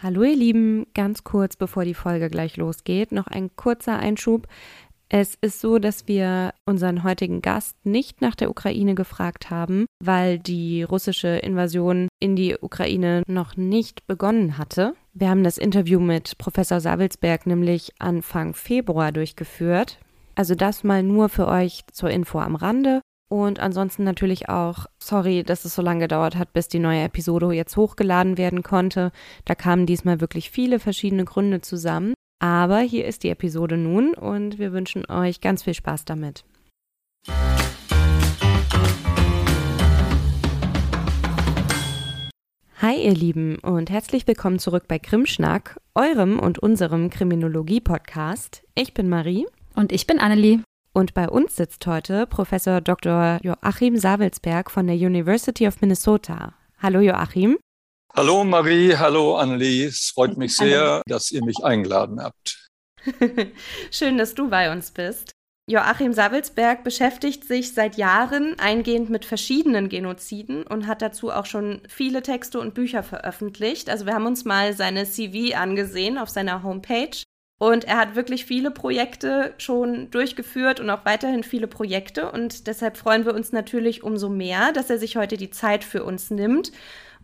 Hallo ihr Lieben, ganz kurz bevor die Folge gleich losgeht, noch ein kurzer Einschub. Es ist so, dass wir unseren heutigen Gast nicht nach der Ukraine gefragt haben, weil die russische Invasion in die Ukraine noch nicht begonnen hatte. Wir haben das Interview mit Professor Savelsberg nämlich Anfang Februar durchgeführt. Also das mal nur für euch zur Info am Rande. Und ansonsten natürlich auch, sorry, dass es so lange gedauert hat, bis die neue Episode jetzt hochgeladen werden konnte. Da kamen diesmal wirklich viele verschiedene Gründe zusammen. Aber hier ist die Episode nun und wir wünschen euch ganz viel Spaß damit. Hi ihr Lieben und herzlich willkommen zurück bei Krimschnack, eurem und unserem Kriminologie-Podcast. Ich bin Marie. Und ich bin Annelie. Und bei uns sitzt heute Professor Dr. Joachim Savelsberg von der University of Minnesota. Hallo Joachim. Hallo Marie, hallo Annelie. Es freut mich sehr, dass ihr mich eingeladen habt. Schön, dass du bei uns bist. Joachim Savelsberg beschäftigt sich seit Jahren eingehend mit verschiedenen Genoziden und hat dazu auch schon viele Texte und Bücher veröffentlicht. Also wir haben uns mal seine CV angesehen auf seiner Homepage und er hat wirklich viele Projekte schon durchgeführt und auch weiterhin viele Projekte. Und deshalb freuen wir uns natürlich umso mehr, dass er sich heute die Zeit für uns nimmt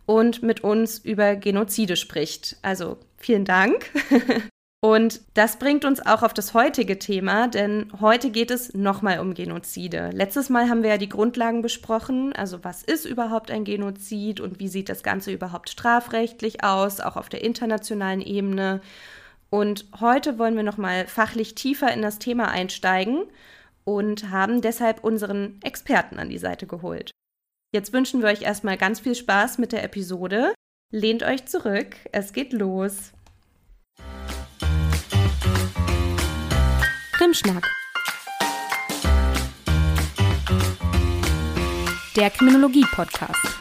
und mit uns über Genozide spricht. Also vielen Dank. Und das bringt uns auch auf das heutige Thema, denn heute geht es nochmal um Genozide. Letztes Mal haben wir ja die Grundlagen besprochen, also was ist überhaupt ein Genozid und wie sieht das Ganze überhaupt strafrechtlich aus, auch auf der internationalen Ebene. Und heute wollen wir nochmal fachlich tiefer in das Thema einsteigen und haben deshalb unseren Experten an die Seite geholt. Jetzt wünschen wir euch erstmal ganz viel Spaß mit der Episode. Lehnt euch zurück, es geht los. Krimschnack. Der Kriminologie-Podcast.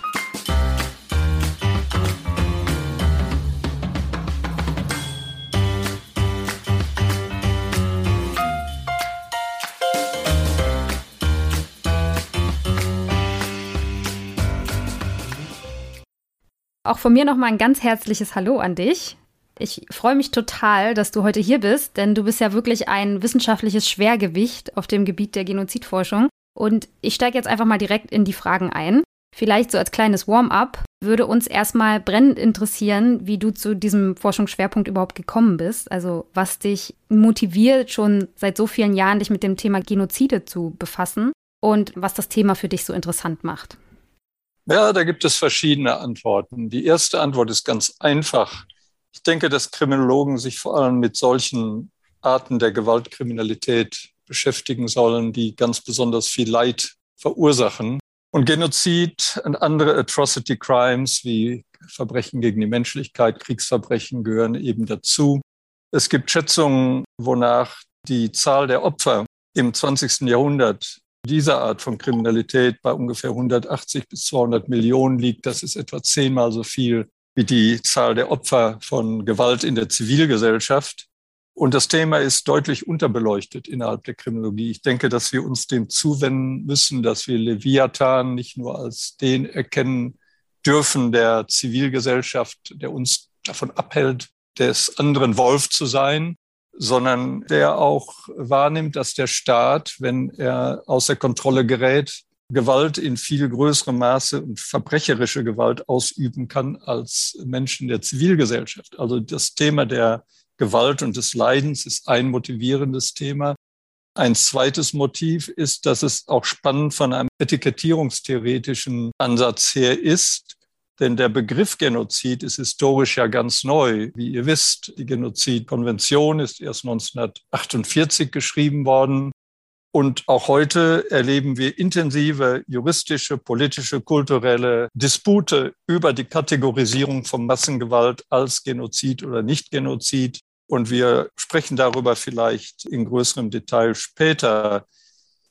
Auch von mir nochmal ein ganz herzliches Hallo an dich. Ich freue mich total, dass du heute hier bist, denn du bist ja wirklich ein wissenschaftliches Schwergewicht auf dem Gebiet der Genozidforschung. Und ich steige jetzt einfach mal direkt in die Fragen ein. Vielleicht so als kleines Warm-up würde uns erstmal brennend interessieren, wie du zu diesem Forschungsschwerpunkt überhaupt gekommen bist. Also was dich motiviert, schon seit so vielen Jahren dich mit dem Thema Genozide zu befassen und was das Thema für dich so interessant macht. Ja, da gibt es verschiedene Antworten. Die erste Antwort ist ganz einfach. Ich denke, dass Kriminologen sich vor allem mit solchen Arten der Gewaltkriminalität beschäftigen sollen, die ganz besonders viel Leid verursachen. Und Genozid und andere Atrocity Crimes wie Verbrechen gegen die Menschlichkeit, Kriegsverbrechen gehören eben dazu. Es gibt Schätzungen, wonach die Zahl der Opfer im 20. Jahrhundert dieser Art von Kriminalität bei ungefähr 180 bis 200 Millionen liegt. Das ist etwa zehnmal so viel wie die Zahl der Opfer von Gewalt in der Zivilgesellschaft. Und das Thema ist deutlich unterbeleuchtet innerhalb der Kriminologie. Ich denke, dass wir uns dem zuwenden müssen, dass wir Leviathan nicht nur als den erkennen dürfen der Zivilgesellschaft, der uns davon abhält, des anderen Wolf zu sein, sondern der auch wahrnimmt, dass der Staat, wenn er außer Kontrolle gerät, Gewalt in viel größerem Maße und verbrecherische Gewalt ausüben kann als Menschen der Zivilgesellschaft. Also das Thema der Gewalt und des Leidens ist ein motivierendes Thema. Ein zweites Motiv ist, dass es auch spannend von einem etikettierungstheoretischen Ansatz her ist, denn der Begriff Genozid ist historisch ja ganz neu. Wie ihr wisst, die Genozidkonvention ist erst 1948 geschrieben worden. Und auch heute erleben wir intensive juristische, politische, kulturelle Dispute über die Kategorisierung von Massengewalt als Genozid oder Nicht-Genozid. Und wir sprechen darüber vielleicht in größerem Detail später.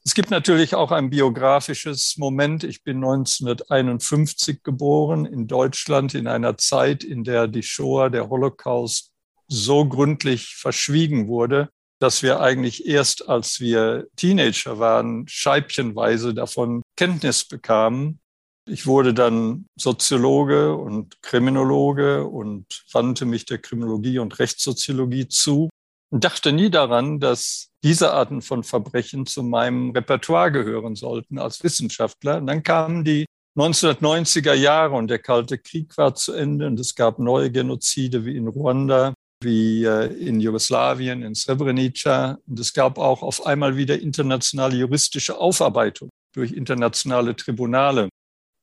Es gibt natürlich auch ein biografisches Moment. Ich bin 1951 geboren in Deutschland in einer Zeit, in der die Shoah, der Holocaust, so gründlich verschwiegen wurde, dass wir eigentlich erst, als wir Teenager waren, scheibchenweise davon Kenntnis bekamen. Ich wurde dann Soziologe und Kriminologe und wandte mich der Kriminologie und Rechtssoziologie zu und dachte nie daran, dass diese Arten von Verbrechen zu meinem Repertoire gehören sollten als Wissenschaftler. Und dann kamen die 1990er Jahre und der Kalte Krieg war zu Ende und es gab neue Genozide wie in Ruanda, wie äh, in Jugoslawien, in Srebrenica. Und es gab auch auf einmal wieder internationale juristische Aufarbeitung durch internationale Tribunale.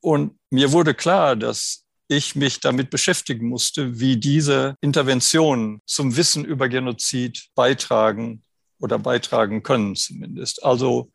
Und mir wurde klar, dass ich mich damit beschäftigen musste, wie diese Interventionen zum Wissen über Genozid beitragen oder beitragen können zumindest. Also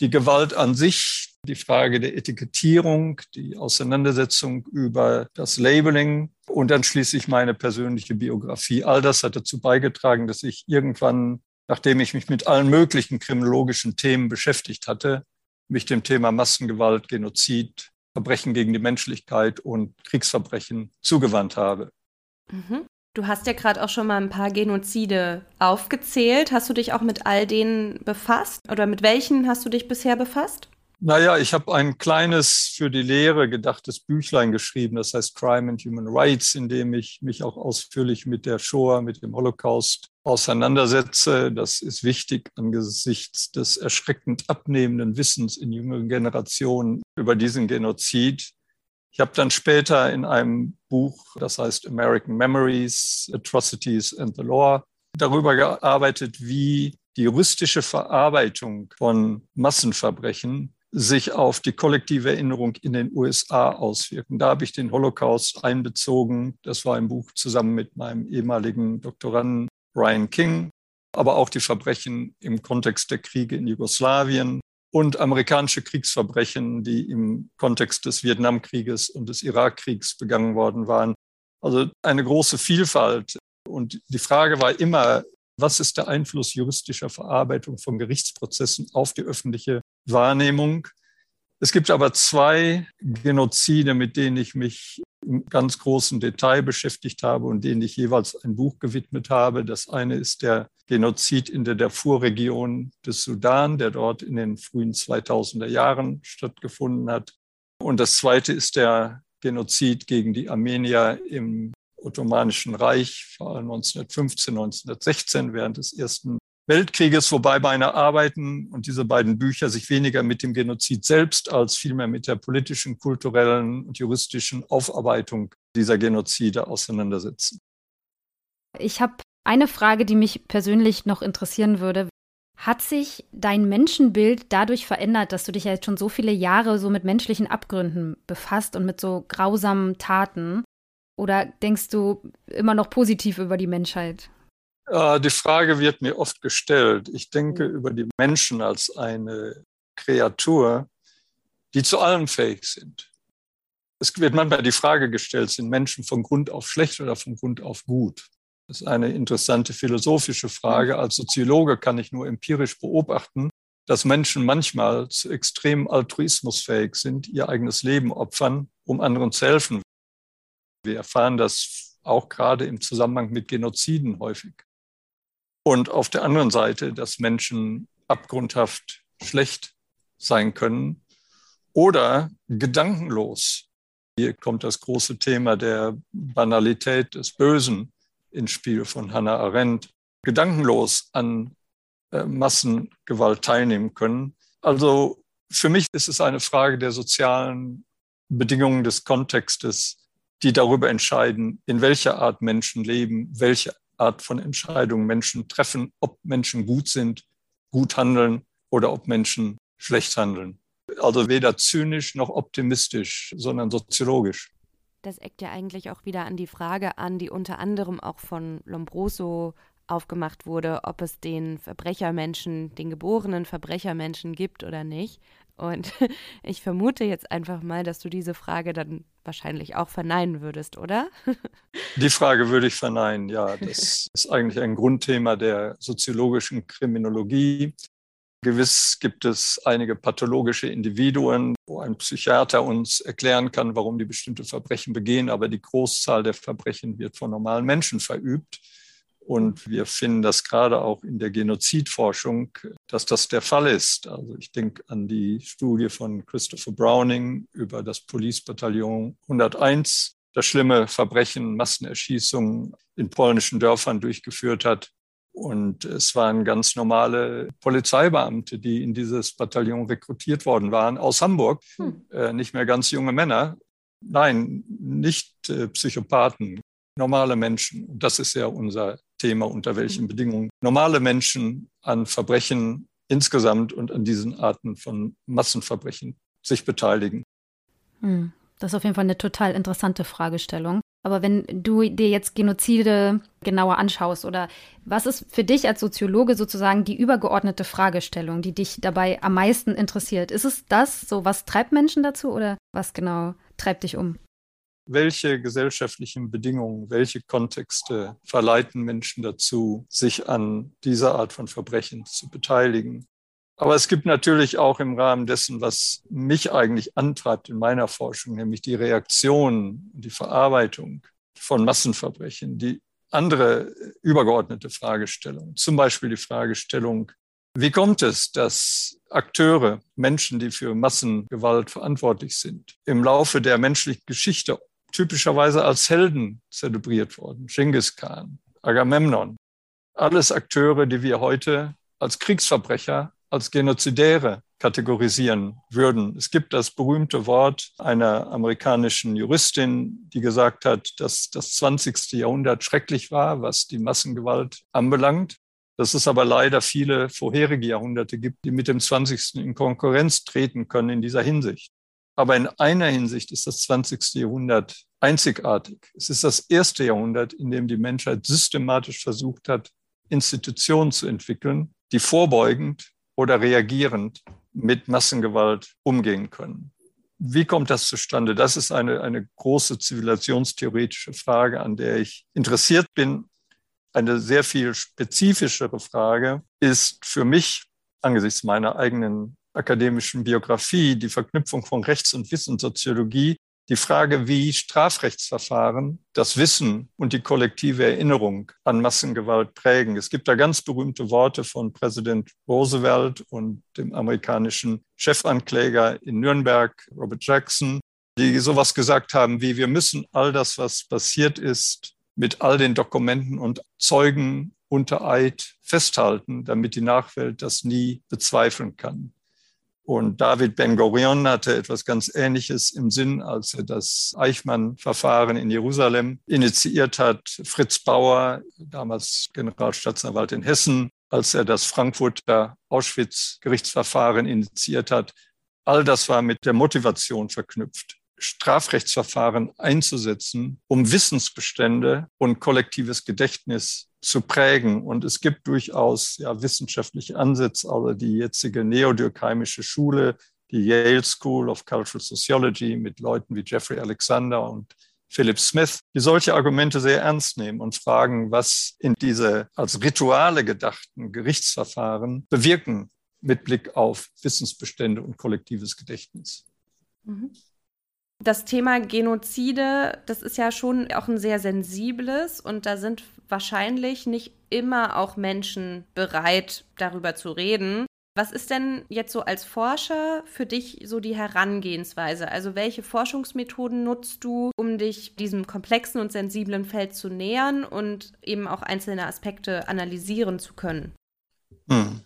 die Gewalt an sich, die Frage der Etikettierung, die Auseinandersetzung über das Labeling und dann schließlich meine persönliche Biografie. All das hat dazu beigetragen, dass ich irgendwann, nachdem ich mich mit allen möglichen kriminologischen Themen beschäftigt hatte, mich dem Thema Massengewalt, Genozid, Verbrechen gegen die Menschlichkeit und Kriegsverbrechen zugewandt habe. Mhm. Du hast ja gerade auch schon mal ein paar Genozide aufgezählt. Hast du dich auch mit all denen befasst? Oder mit welchen hast du dich bisher befasst? Naja, ich habe ein kleines für die Lehre gedachtes Büchlein geschrieben, das heißt Crime and Human Rights, in dem ich mich auch ausführlich mit der Shoah, mit dem Holocaust auseinandersetze. Das ist wichtig angesichts des erschreckend abnehmenden Wissens in jüngeren Generationen über diesen Genozid. Ich habe dann später in einem Buch, das heißt American Memories, Atrocities and the Law, darüber gearbeitet, wie die juristische Verarbeitung von Massenverbrechen sich auf die kollektive Erinnerung in den USA auswirken. Da habe ich den Holocaust einbezogen. Das war ein Buch zusammen mit meinem ehemaligen Doktoranden Brian King, aber auch die Verbrechen im Kontext der Kriege in Jugoslawien und amerikanische Kriegsverbrechen, die im Kontext des Vietnamkrieges und des Irakkriegs begangen worden waren. Also eine große Vielfalt. Und die Frage war immer, was ist der Einfluss juristischer Verarbeitung von Gerichtsprozessen auf die öffentliche Wahrnehmung. Es gibt aber zwei Genozide, mit denen ich mich im ganz großen Detail beschäftigt habe und denen ich jeweils ein Buch gewidmet habe. Das eine ist der Genozid in der Darfur-Region des Sudan, der dort in den frühen 2000er Jahren stattgefunden hat. Und das zweite ist der Genozid gegen die Armenier im Ottomanischen Reich, vor allem 1915, 1916 während des Ersten Weltkrieges, wobei meine Arbeiten und diese beiden Bücher sich weniger mit dem Genozid selbst als vielmehr mit der politischen, kulturellen und juristischen Aufarbeitung dieser Genozide auseinandersetzen. Ich habe eine Frage, die mich persönlich noch interessieren würde. Hat sich dein Menschenbild dadurch verändert, dass du dich ja jetzt schon so viele Jahre so mit menschlichen Abgründen befasst und mit so grausamen Taten? Oder denkst du immer noch positiv über die Menschheit? Äh, die Frage wird mir oft gestellt. Ich denke mhm. über die Menschen als eine Kreatur, die zu allem fähig sind. Es wird manchmal die Frage gestellt, sind Menschen von Grund auf schlecht oder von Grund auf gut? Das ist eine interessante philosophische Frage. Mhm. Als Soziologe kann ich nur empirisch beobachten, dass Menschen manchmal zu extremem Altruismus fähig sind, ihr eigenes Leben opfern, um anderen zu helfen. Wir erfahren das auch gerade im Zusammenhang mit Genoziden häufig. Und auf der anderen Seite, dass Menschen abgrundhaft schlecht sein können oder gedankenlos. Hier kommt das große Thema der Banalität des Bösen ins Spiel von Hannah Arendt. Gedankenlos an äh, Massengewalt teilnehmen können. Also für mich ist es eine Frage der sozialen Bedingungen des Kontextes, die darüber entscheiden, in welcher Art Menschen leben, welche Art von Entscheidungen Menschen treffen, ob Menschen gut sind, gut handeln oder ob Menschen schlecht handeln. Also weder zynisch noch optimistisch, sondern soziologisch. Das eckt ja eigentlich auch wieder an die Frage an, die unter anderem auch von Lombroso aufgemacht wurde, ob es den Verbrechermenschen, den geborenen Verbrechermenschen gibt oder nicht. Und ich vermute jetzt einfach mal, dass du diese Frage dann wahrscheinlich auch verneinen würdest, oder? Die Frage würde ich verneinen, ja. Das ist eigentlich ein Grundthema der soziologischen Kriminologie. Gewiss gibt es einige pathologische Individuen, wo ein Psychiater uns erklären kann, warum die bestimmte Verbrechen begehen, aber die Großzahl der Verbrechen wird von normalen Menschen verübt. Und wir finden das gerade auch in der Genozidforschung, dass das der Fall ist. Also ich denke an die Studie von Christopher Browning über das Police-Bataillon 101, das schlimme Verbrechen, Massenerschießungen in polnischen Dörfern durchgeführt hat. Und es waren ganz normale Polizeibeamte, die in dieses Bataillon rekrutiert worden waren, aus Hamburg. Hm. Äh, nicht mehr ganz junge Männer. Nein, nicht äh, Psychopathen, normale Menschen. Und das ist ja unser Thema, unter welchen. Bedingungen normale Menschen an Verbrechen insgesamt und an diesen Arten von Massenverbrechen sich beteiligen. Hm, das ist auf jeden Fall eine total interessante Fragestellung. Aber wenn du dir jetzt Genozide genauer anschaust oder was ist für dich als Soziologe sozusagen die übergeordnete Fragestellung, die dich dabei am meisten interessiert? Ist es das, so was treibt Menschen dazu oder was genau treibt dich um? Welche gesellschaftlichen Bedingungen, welche Kontexte verleiten Menschen dazu, sich an dieser Art von Verbrechen zu beteiligen. Aber es gibt natürlich auch im Rahmen dessen, was mich eigentlich antreibt in meiner Forschung, nämlich die Reaktion, die Verarbeitung von Massenverbrechen, die andere übergeordnete Fragestellung, zum Beispiel die Fragestellung, wie kommt es, dass Akteure, Menschen, die für Massengewalt verantwortlich sind, im Laufe der menschlichen Geschichte typischerweise als Helden zelebriert worden. Genghis Khan, Agamemnon, alles Akteure, die wir heute als Kriegsverbrecher, als Genozidäre kategorisieren würden. Es gibt das berühmte Wort einer amerikanischen Juristin, die gesagt hat, dass das 20. Jahrhundert schrecklich war, was die Massengewalt anbelangt. Dass es aber leider viele vorherige Jahrhunderte gibt, die mit dem 20. in Konkurrenz treten können in dieser Hinsicht. Aber in einer Hinsicht ist das 20. Jahrhundert einzigartig. Es ist das erste Jahrhundert, in dem die Menschheit systematisch versucht hat, Institutionen zu entwickeln, die vorbeugend oder reagierend mit Massengewalt umgehen können. Wie kommt das zustande? Das ist eine, eine große zivilisationstheoretische Frage, an der ich interessiert bin. Eine sehr viel spezifischere Frage ist für mich angesichts meiner eigenen akademischen Biografie, die Verknüpfung von Rechts- und Wissenssoziologie, die Frage, wie Strafrechtsverfahren das Wissen und die kollektive Erinnerung an Massengewalt prägen. Es gibt da ganz berühmte Worte von Präsident Roosevelt und dem amerikanischen Chefankläger in Nürnberg, Robert Jackson, die sowas gesagt haben wie, wir müssen all das, was passiert ist, mit all den Dokumenten und Zeugen unter Eid festhalten, damit die Nachwelt das nie bezweifeln kann. Und David Ben-Gurion hatte etwas ganz Ähnliches im Sinn, als er das Eichmann-Verfahren in Jerusalem initiiert hat. Fritz Bauer, damals Generalstaatsanwalt in Hessen, als er das Frankfurter Auschwitz-Gerichtsverfahren initiiert hat. All das war mit der Motivation verknüpft, Strafrechtsverfahren einzusetzen, um Wissensbestände und kollektives Gedächtnis zu prägen. Und es gibt durchaus ja, wissenschaftliche Ansätze, also die jetzige neodürkheimische Schule, die Yale School of Cultural Sociology mit Leuten wie Jeffrey Alexander und Philip Smith, die solche Argumente sehr ernst nehmen und fragen, was in diese als Rituale gedachten Gerichtsverfahren bewirken mit Blick auf Wissensbestände und kollektives Gedächtnis. Mhm. Das Thema Genozide, das ist ja schon auch ein sehr sensibles und da sind wahrscheinlich nicht immer auch Menschen bereit, darüber zu reden. Was ist denn jetzt so als Forscher für dich so die Herangehensweise? Also welche Forschungsmethoden nutzt du, um dich diesem komplexen und sensiblen Feld zu nähern und eben auch einzelne Aspekte analysieren zu können? Hm.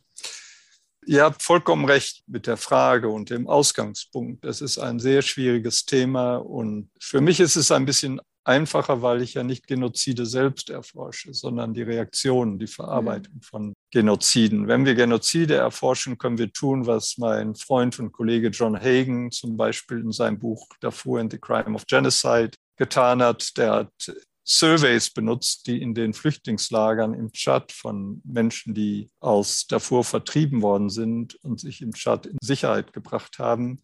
Ihr habt vollkommen recht mit der Frage und dem Ausgangspunkt. Das ist ein sehr schwieriges Thema und für mich ist es ein bisschen einfacher, weil ich ja nicht Genozide selbst erforsche, sondern die Reaktionen, die Verarbeitung mhm. von Genoziden. Wenn wir Genozide erforschen, können wir tun, was mein Freund und Kollege John Hagen zum Beispiel in seinem Buch Darfur and the Crime of Genocide getan hat. Der hat Surveys benutzt, die in den Flüchtlingslagern im Tschad von Menschen, die aus Darfur vertrieben worden sind und sich im Tschad in Sicherheit gebracht haben,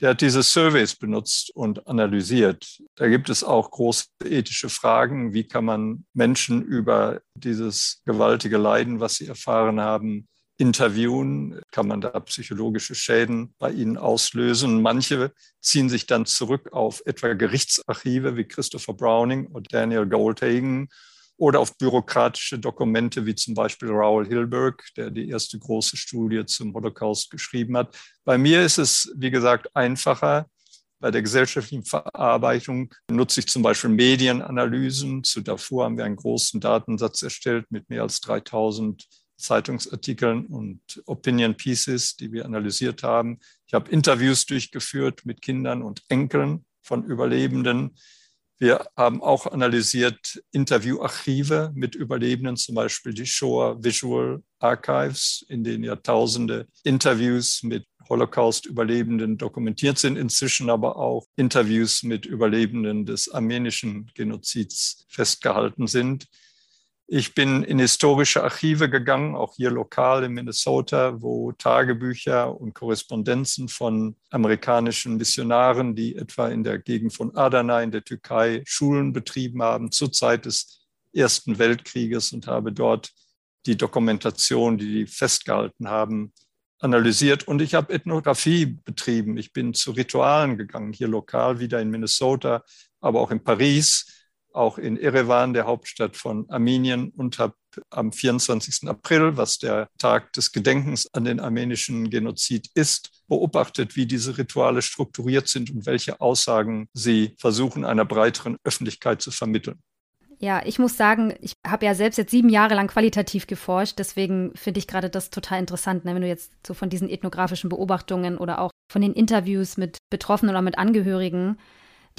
der hat diese Surveys benutzt und analysiert. Da gibt es auch große ethische Fragen. Wie kann man Menschen über dieses gewaltige Leiden, was sie erfahren haben, interviewen? Kann man da psychologische Schäden bei ihnen auslösen? Manche ziehen sich dann zurück auf etwa Gerichtsarchive wie Christopher Browning oder Daniel Goldhagen oder auf bürokratische Dokumente wie zum Beispiel Raoul Hilberg, der die erste große Studie zum Holocaust geschrieben hat. Bei mir ist es, wie gesagt, einfacher. Bei der gesellschaftlichen Verarbeitung nutze ich zum Beispiel Medienanalysen. Zu Darfur haben wir einen großen Datensatz erstellt mit mehr als 3000 Zeitungsartikeln und Opinion Pieces, die wir analysiert haben. Ich habe Interviews durchgeführt mit Kindern und Enkeln von Überlebenden. Wir haben auch analysiert Interviewarchive mit Überlebenden, zum Beispiel die Shoah Visual Archives, in denen Jahrtausende Interviews mit Holocaust-Überlebenden dokumentiert sind, inzwischen aber auch Interviews mit Überlebenden des armenischen Genozids festgehalten sind. Ich bin in historische Archive gegangen, auch hier lokal in Minnesota, wo Tagebücher und Korrespondenzen von amerikanischen Missionaren, die etwa in der Gegend von Adana in der Türkei Schulen betrieben haben, zur Zeit des Ersten Weltkrieges und habe dort die Dokumentation, die die festgehalten haben, analysiert. Und ich habe Ethnographie betrieben. Ich bin zu Ritualen gegangen, hier lokal wieder in Minnesota, aber auch in Paris auch in Erevan, der Hauptstadt von Armenien, und habe am 24. April, was der Tag des Gedenkens an den armenischen Genozid ist, beobachtet, wie diese Rituale strukturiert sind und welche Aussagen sie versuchen, einer breiteren Öffentlichkeit zu vermitteln. Ja, ich muss sagen, ich habe ja selbst jetzt sieben Jahre lang qualitativ geforscht, deswegen finde ich gerade das total interessant, ne? wenn du jetzt so von diesen ethnografischen Beobachtungen oder auch von den Interviews mit Betroffenen oder mit Angehörigen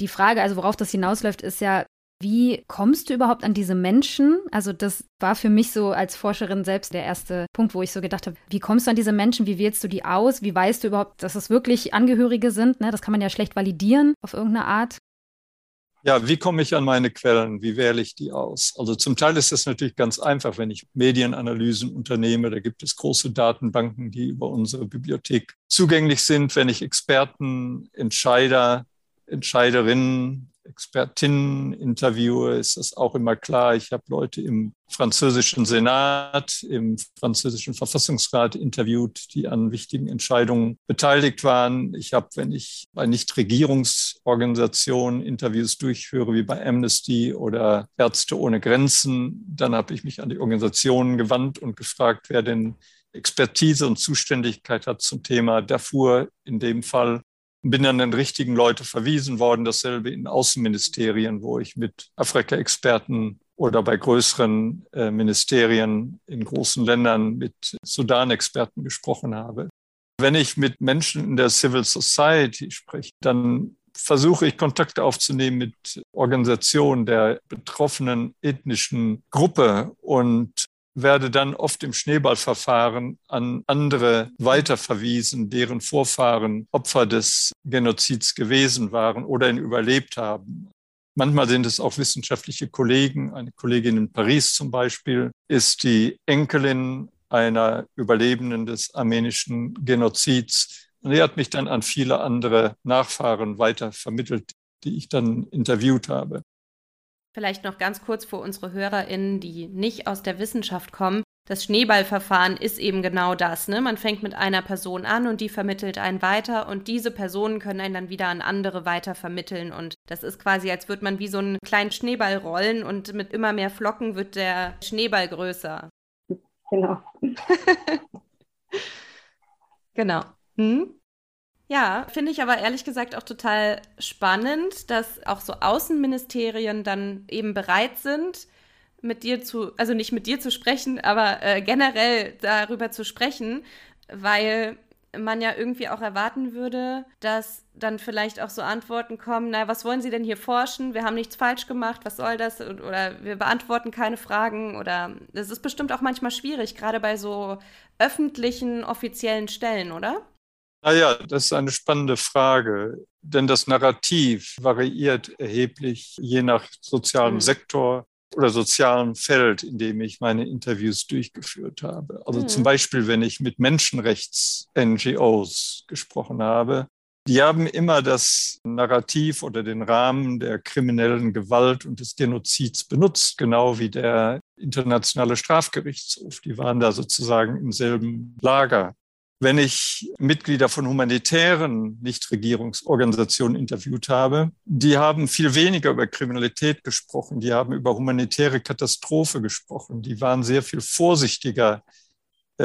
die Frage, also worauf das hinausläuft, ist ja, wie kommst du überhaupt an diese Menschen? Also das war für mich so als Forscherin selbst der erste Punkt, wo ich so gedacht habe, wie kommst du an diese Menschen? Wie wählst du die aus? Wie weißt du überhaupt, dass es wirklich Angehörige sind? Ne? Das kann man ja schlecht validieren auf irgendeine Art. Ja, wie komme ich an meine Quellen? Wie wähle ich die aus? Also zum Teil ist das natürlich ganz einfach, wenn ich Medienanalysen unternehme. Da gibt es große Datenbanken, die über unsere Bibliothek zugänglich sind. Wenn ich Experten, Entscheider, Entscheiderinnen Expertinnen interviewe, ist das auch immer klar. Ich habe Leute im französischen Senat, im französischen Verfassungsrat interviewt, die an wichtigen Entscheidungen beteiligt waren. Ich habe, wenn ich bei Nichtregierungsorganisationen Interviews durchführe, wie bei Amnesty oder Ärzte ohne Grenzen, dann habe ich mich an die Organisationen gewandt und gefragt, wer denn Expertise und Zuständigkeit hat zum Thema Darfur in dem Fall bin an den richtigen Leute verwiesen worden. Dasselbe in Außenministerien, wo ich mit Afrika-Experten oder bei größeren äh, Ministerien in großen Ländern mit Sudan-Experten gesprochen habe. Wenn ich mit Menschen in der Civil Society spreche, dann versuche ich Kontakte aufzunehmen mit Organisationen der betroffenen ethnischen Gruppe und werde dann oft im Schneeballverfahren an andere weiterverwiesen, deren Vorfahren Opfer des Genozids gewesen waren oder ihn überlebt haben. Manchmal sind es auch wissenschaftliche Kollegen. Eine Kollegin in Paris zum Beispiel ist die Enkelin einer Überlebenden des armenischen Genozids. Und er hat mich dann an viele andere Nachfahren weiter vermittelt, die ich dann interviewt habe. Vielleicht noch ganz kurz für unsere HörerInnen, die nicht aus der Wissenschaft kommen. Das Schneeballverfahren ist eben genau das. Ne? Man fängt mit einer Person an und die vermittelt einen weiter und diese Personen können einen dann wieder an andere weiter vermitteln. Und das ist quasi, als würde man wie so einen kleinen Schneeball rollen und mit immer mehr Flocken wird der Schneeball größer. Genau. genau. Hm? Ja, finde ich aber ehrlich gesagt auch total spannend, dass auch so Außenministerien dann eben bereit sind, mit dir zu, also nicht mit dir zu sprechen, aber äh, generell darüber zu sprechen, weil man ja irgendwie auch erwarten würde, dass dann vielleicht auch so Antworten kommen, na, was wollen Sie denn hier forschen? Wir haben nichts falsch gemacht, was soll das? Oder wir beantworten keine Fragen oder das ist bestimmt auch manchmal schwierig, gerade bei so öffentlichen, offiziellen Stellen, oder? Naja, das ist eine spannende Frage, denn das Narrativ variiert erheblich je nach sozialem mhm. Sektor oder sozialem Feld, in dem ich meine Interviews durchgeführt habe. Also mhm. zum Beispiel, wenn ich mit Menschenrechts-NGOs gesprochen habe, die haben immer das Narrativ oder den Rahmen der kriminellen Gewalt und des Genozids benutzt, genau wie der Internationale Strafgerichtshof. Die waren da sozusagen im selben Lager. Wenn ich Mitglieder von humanitären Nichtregierungsorganisationen interviewt habe, die haben viel weniger über Kriminalität gesprochen, die haben über humanitäre Katastrophe gesprochen, die waren sehr viel vorsichtiger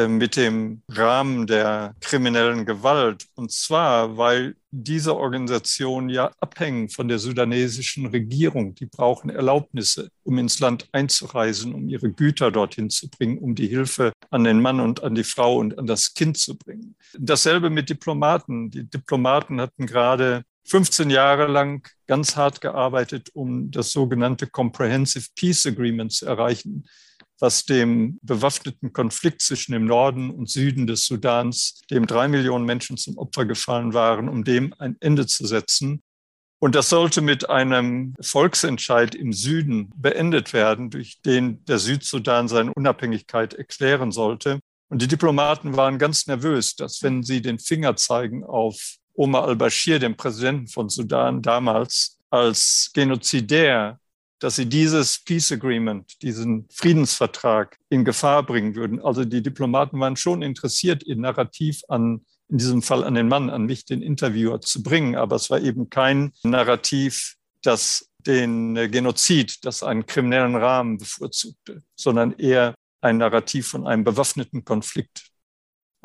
mit dem Rahmen der kriminellen Gewalt. Und zwar, weil diese Organisationen ja abhängen von der sudanesischen Regierung. Die brauchen Erlaubnisse, um ins Land einzureisen, um ihre Güter dorthin zu bringen, um die Hilfe an den Mann und an die Frau und an das Kind zu bringen. Dasselbe mit Diplomaten. Die Diplomaten hatten gerade 15 Jahre lang ganz hart gearbeitet, um das sogenannte Comprehensive Peace Agreement zu erreichen was dem bewaffneten Konflikt zwischen dem Norden und Süden des Sudans, dem drei Millionen Menschen zum Opfer gefallen waren, um dem ein Ende zu setzen. Und das sollte mit einem Volksentscheid im Süden beendet werden, durch den der Südsudan seine Unabhängigkeit erklären sollte. Und die Diplomaten waren ganz nervös, dass wenn sie den Finger zeigen auf Omar al-Bashir, den Präsidenten von Sudan damals, als Genozidär dass sie dieses Peace Agreement, diesen Friedensvertrag in Gefahr bringen würden. Also die Diplomaten waren schon interessiert, ihr Narrativ an, in diesem Fall an den Mann, an mich, den Interviewer, zu bringen. Aber es war eben kein Narrativ, das den Genozid, das einen kriminellen Rahmen bevorzugte, sondern eher ein Narrativ von einem bewaffneten Konflikt.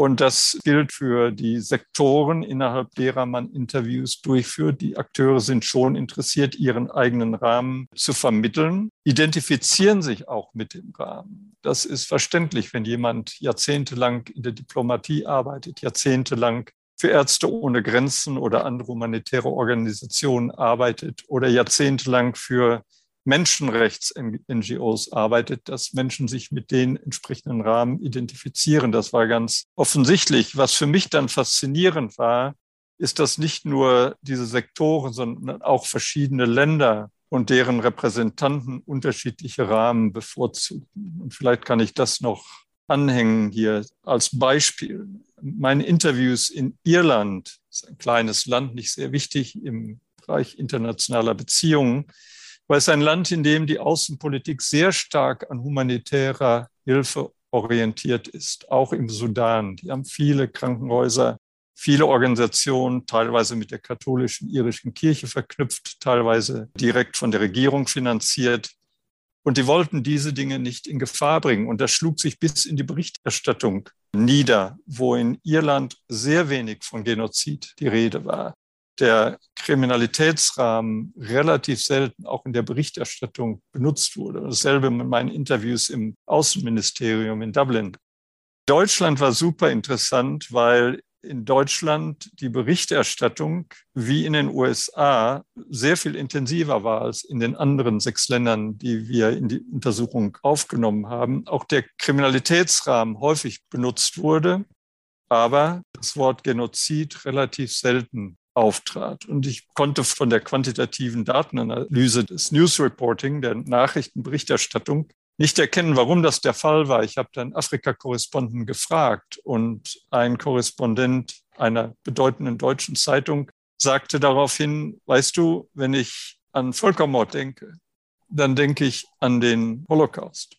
Und das gilt für die Sektoren, innerhalb derer man Interviews durchführt. Die Akteure sind schon interessiert, ihren eigenen Rahmen zu vermitteln, identifizieren sich auch mit dem Rahmen. Das ist verständlich, wenn jemand jahrzehntelang in der Diplomatie arbeitet, jahrzehntelang für Ärzte ohne Grenzen oder andere humanitäre Organisationen arbeitet oder jahrzehntelang für Menschenrechts-NGOs arbeitet, dass Menschen sich mit den entsprechenden Rahmen identifizieren. Das war ganz offensichtlich. Was für mich dann faszinierend war, ist, dass nicht nur diese Sektoren, sondern auch verschiedene Länder und deren Repräsentanten unterschiedliche Rahmen bevorzugen. Und vielleicht kann ich das noch anhängen hier als Beispiel. Meine Interviews in Irland, ist ein kleines Land, nicht sehr wichtig im Bereich internationaler Beziehungen, weil es ein Land, in dem die Außenpolitik sehr stark an humanitärer Hilfe orientiert ist, auch im Sudan. Die haben viele Krankenhäuser, viele Organisationen, teilweise mit der katholischen irischen Kirche verknüpft, teilweise direkt von der Regierung finanziert. Und die wollten diese Dinge nicht in Gefahr bringen. Und das schlug sich bis in die Berichterstattung nieder, wo in Irland sehr wenig von Genozid die Rede war der Kriminalitätsrahmen relativ selten auch in der Berichterstattung benutzt wurde. Dasselbe mit meinen Interviews im Außenministerium in Dublin. Deutschland war super interessant, weil in Deutschland die Berichterstattung wie in den USA sehr viel intensiver war als in den anderen sechs Ländern, die wir in die Untersuchung aufgenommen haben. Auch der Kriminalitätsrahmen häufig benutzt wurde, aber das Wort Genozid relativ selten auftrat. Und ich konnte von der quantitativen Datenanalyse des News Reporting, der Nachrichtenberichterstattung, nicht erkennen, warum das der Fall war. Ich habe dann Afrika-Korrespondenten gefragt und ein Korrespondent einer bedeutenden deutschen Zeitung sagte daraufhin, weißt du, wenn ich an Völkermord denke, dann denke ich an den Holocaust.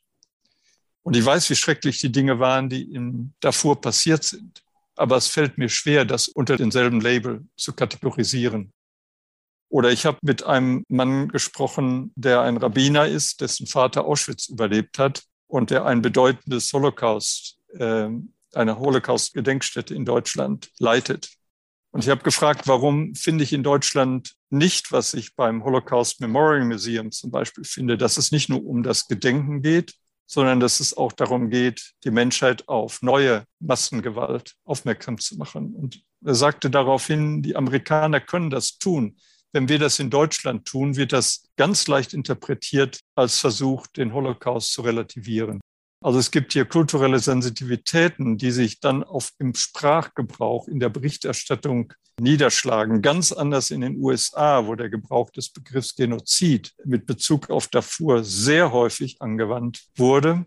Und ich weiß, wie schrecklich die Dinge waren, die in Darfur passiert sind aber es fällt mir schwer, das unter denselben Label zu kategorisieren. Oder ich habe mit einem Mann gesprochen, der ein Rabbiner ist, dessen Vater Auschwitz überlebt hat und der ein bedeutendes Holocaust, äh, eine Holocaust-Gedenkstätte in Deutschland leitet. Und ich habe gefragt, warum finde ich in Deutschland nicht, was ich beim Holocaust Memorial Museum zum Beispiel finde, dass es nicht nur um das Gedenken geht, sondern dass es auch darum geht, die Menschheit auf neue Massengewalt aufmerksam zu machen. Und er sagte daraufhin, die Amerikaner können das tun. Wenn wir das in Deutschland tun, wird das ganz leicht interpretiert als Versuch, den Holocaust zu relativieren. Also es gibt hier kulturelle Sensitivitäten, die sich dann auf im Sprachgebrauch, in der Berichterstattung niederschlagen. Ganz anders in den USA, wo der Gebrauch des Begriffs Genozid mit Bezug auf Darfur sehr häufig angewandt wurde.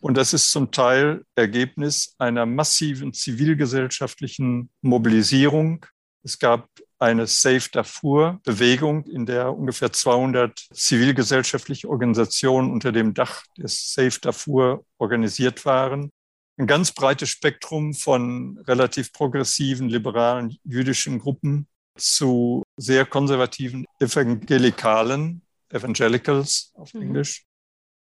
Und das ist zum Teil Ergebnis einer massiven zivilgesellschaftlichen Mobilisierung. Es gab eine Safe Darfur Bewegung, in der ungefähr 200 zivilgesellschaftliche Organisationen unter dem Dach des Safe Darfur organisiert waren. Ein ganz breites Spektrum von relativ progressiven, liberalen jüdischen Gruppen zu sehr konservativen Evangelikalen, Evangelicals auf mhm. Englisch,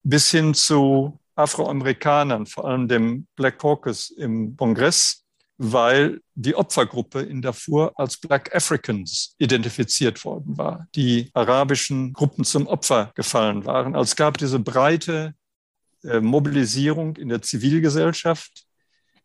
bis hin zu Afroamerikanern, vor allem dem Black Caucus im Kongress, weil die Opfergruppe in Darfur als Black Africans identifiziert worden war, die arabischen Gruppen zum Opfer gefallen waren. Also es gab diese breite Mobilisierung in der Zivilgesellschaft,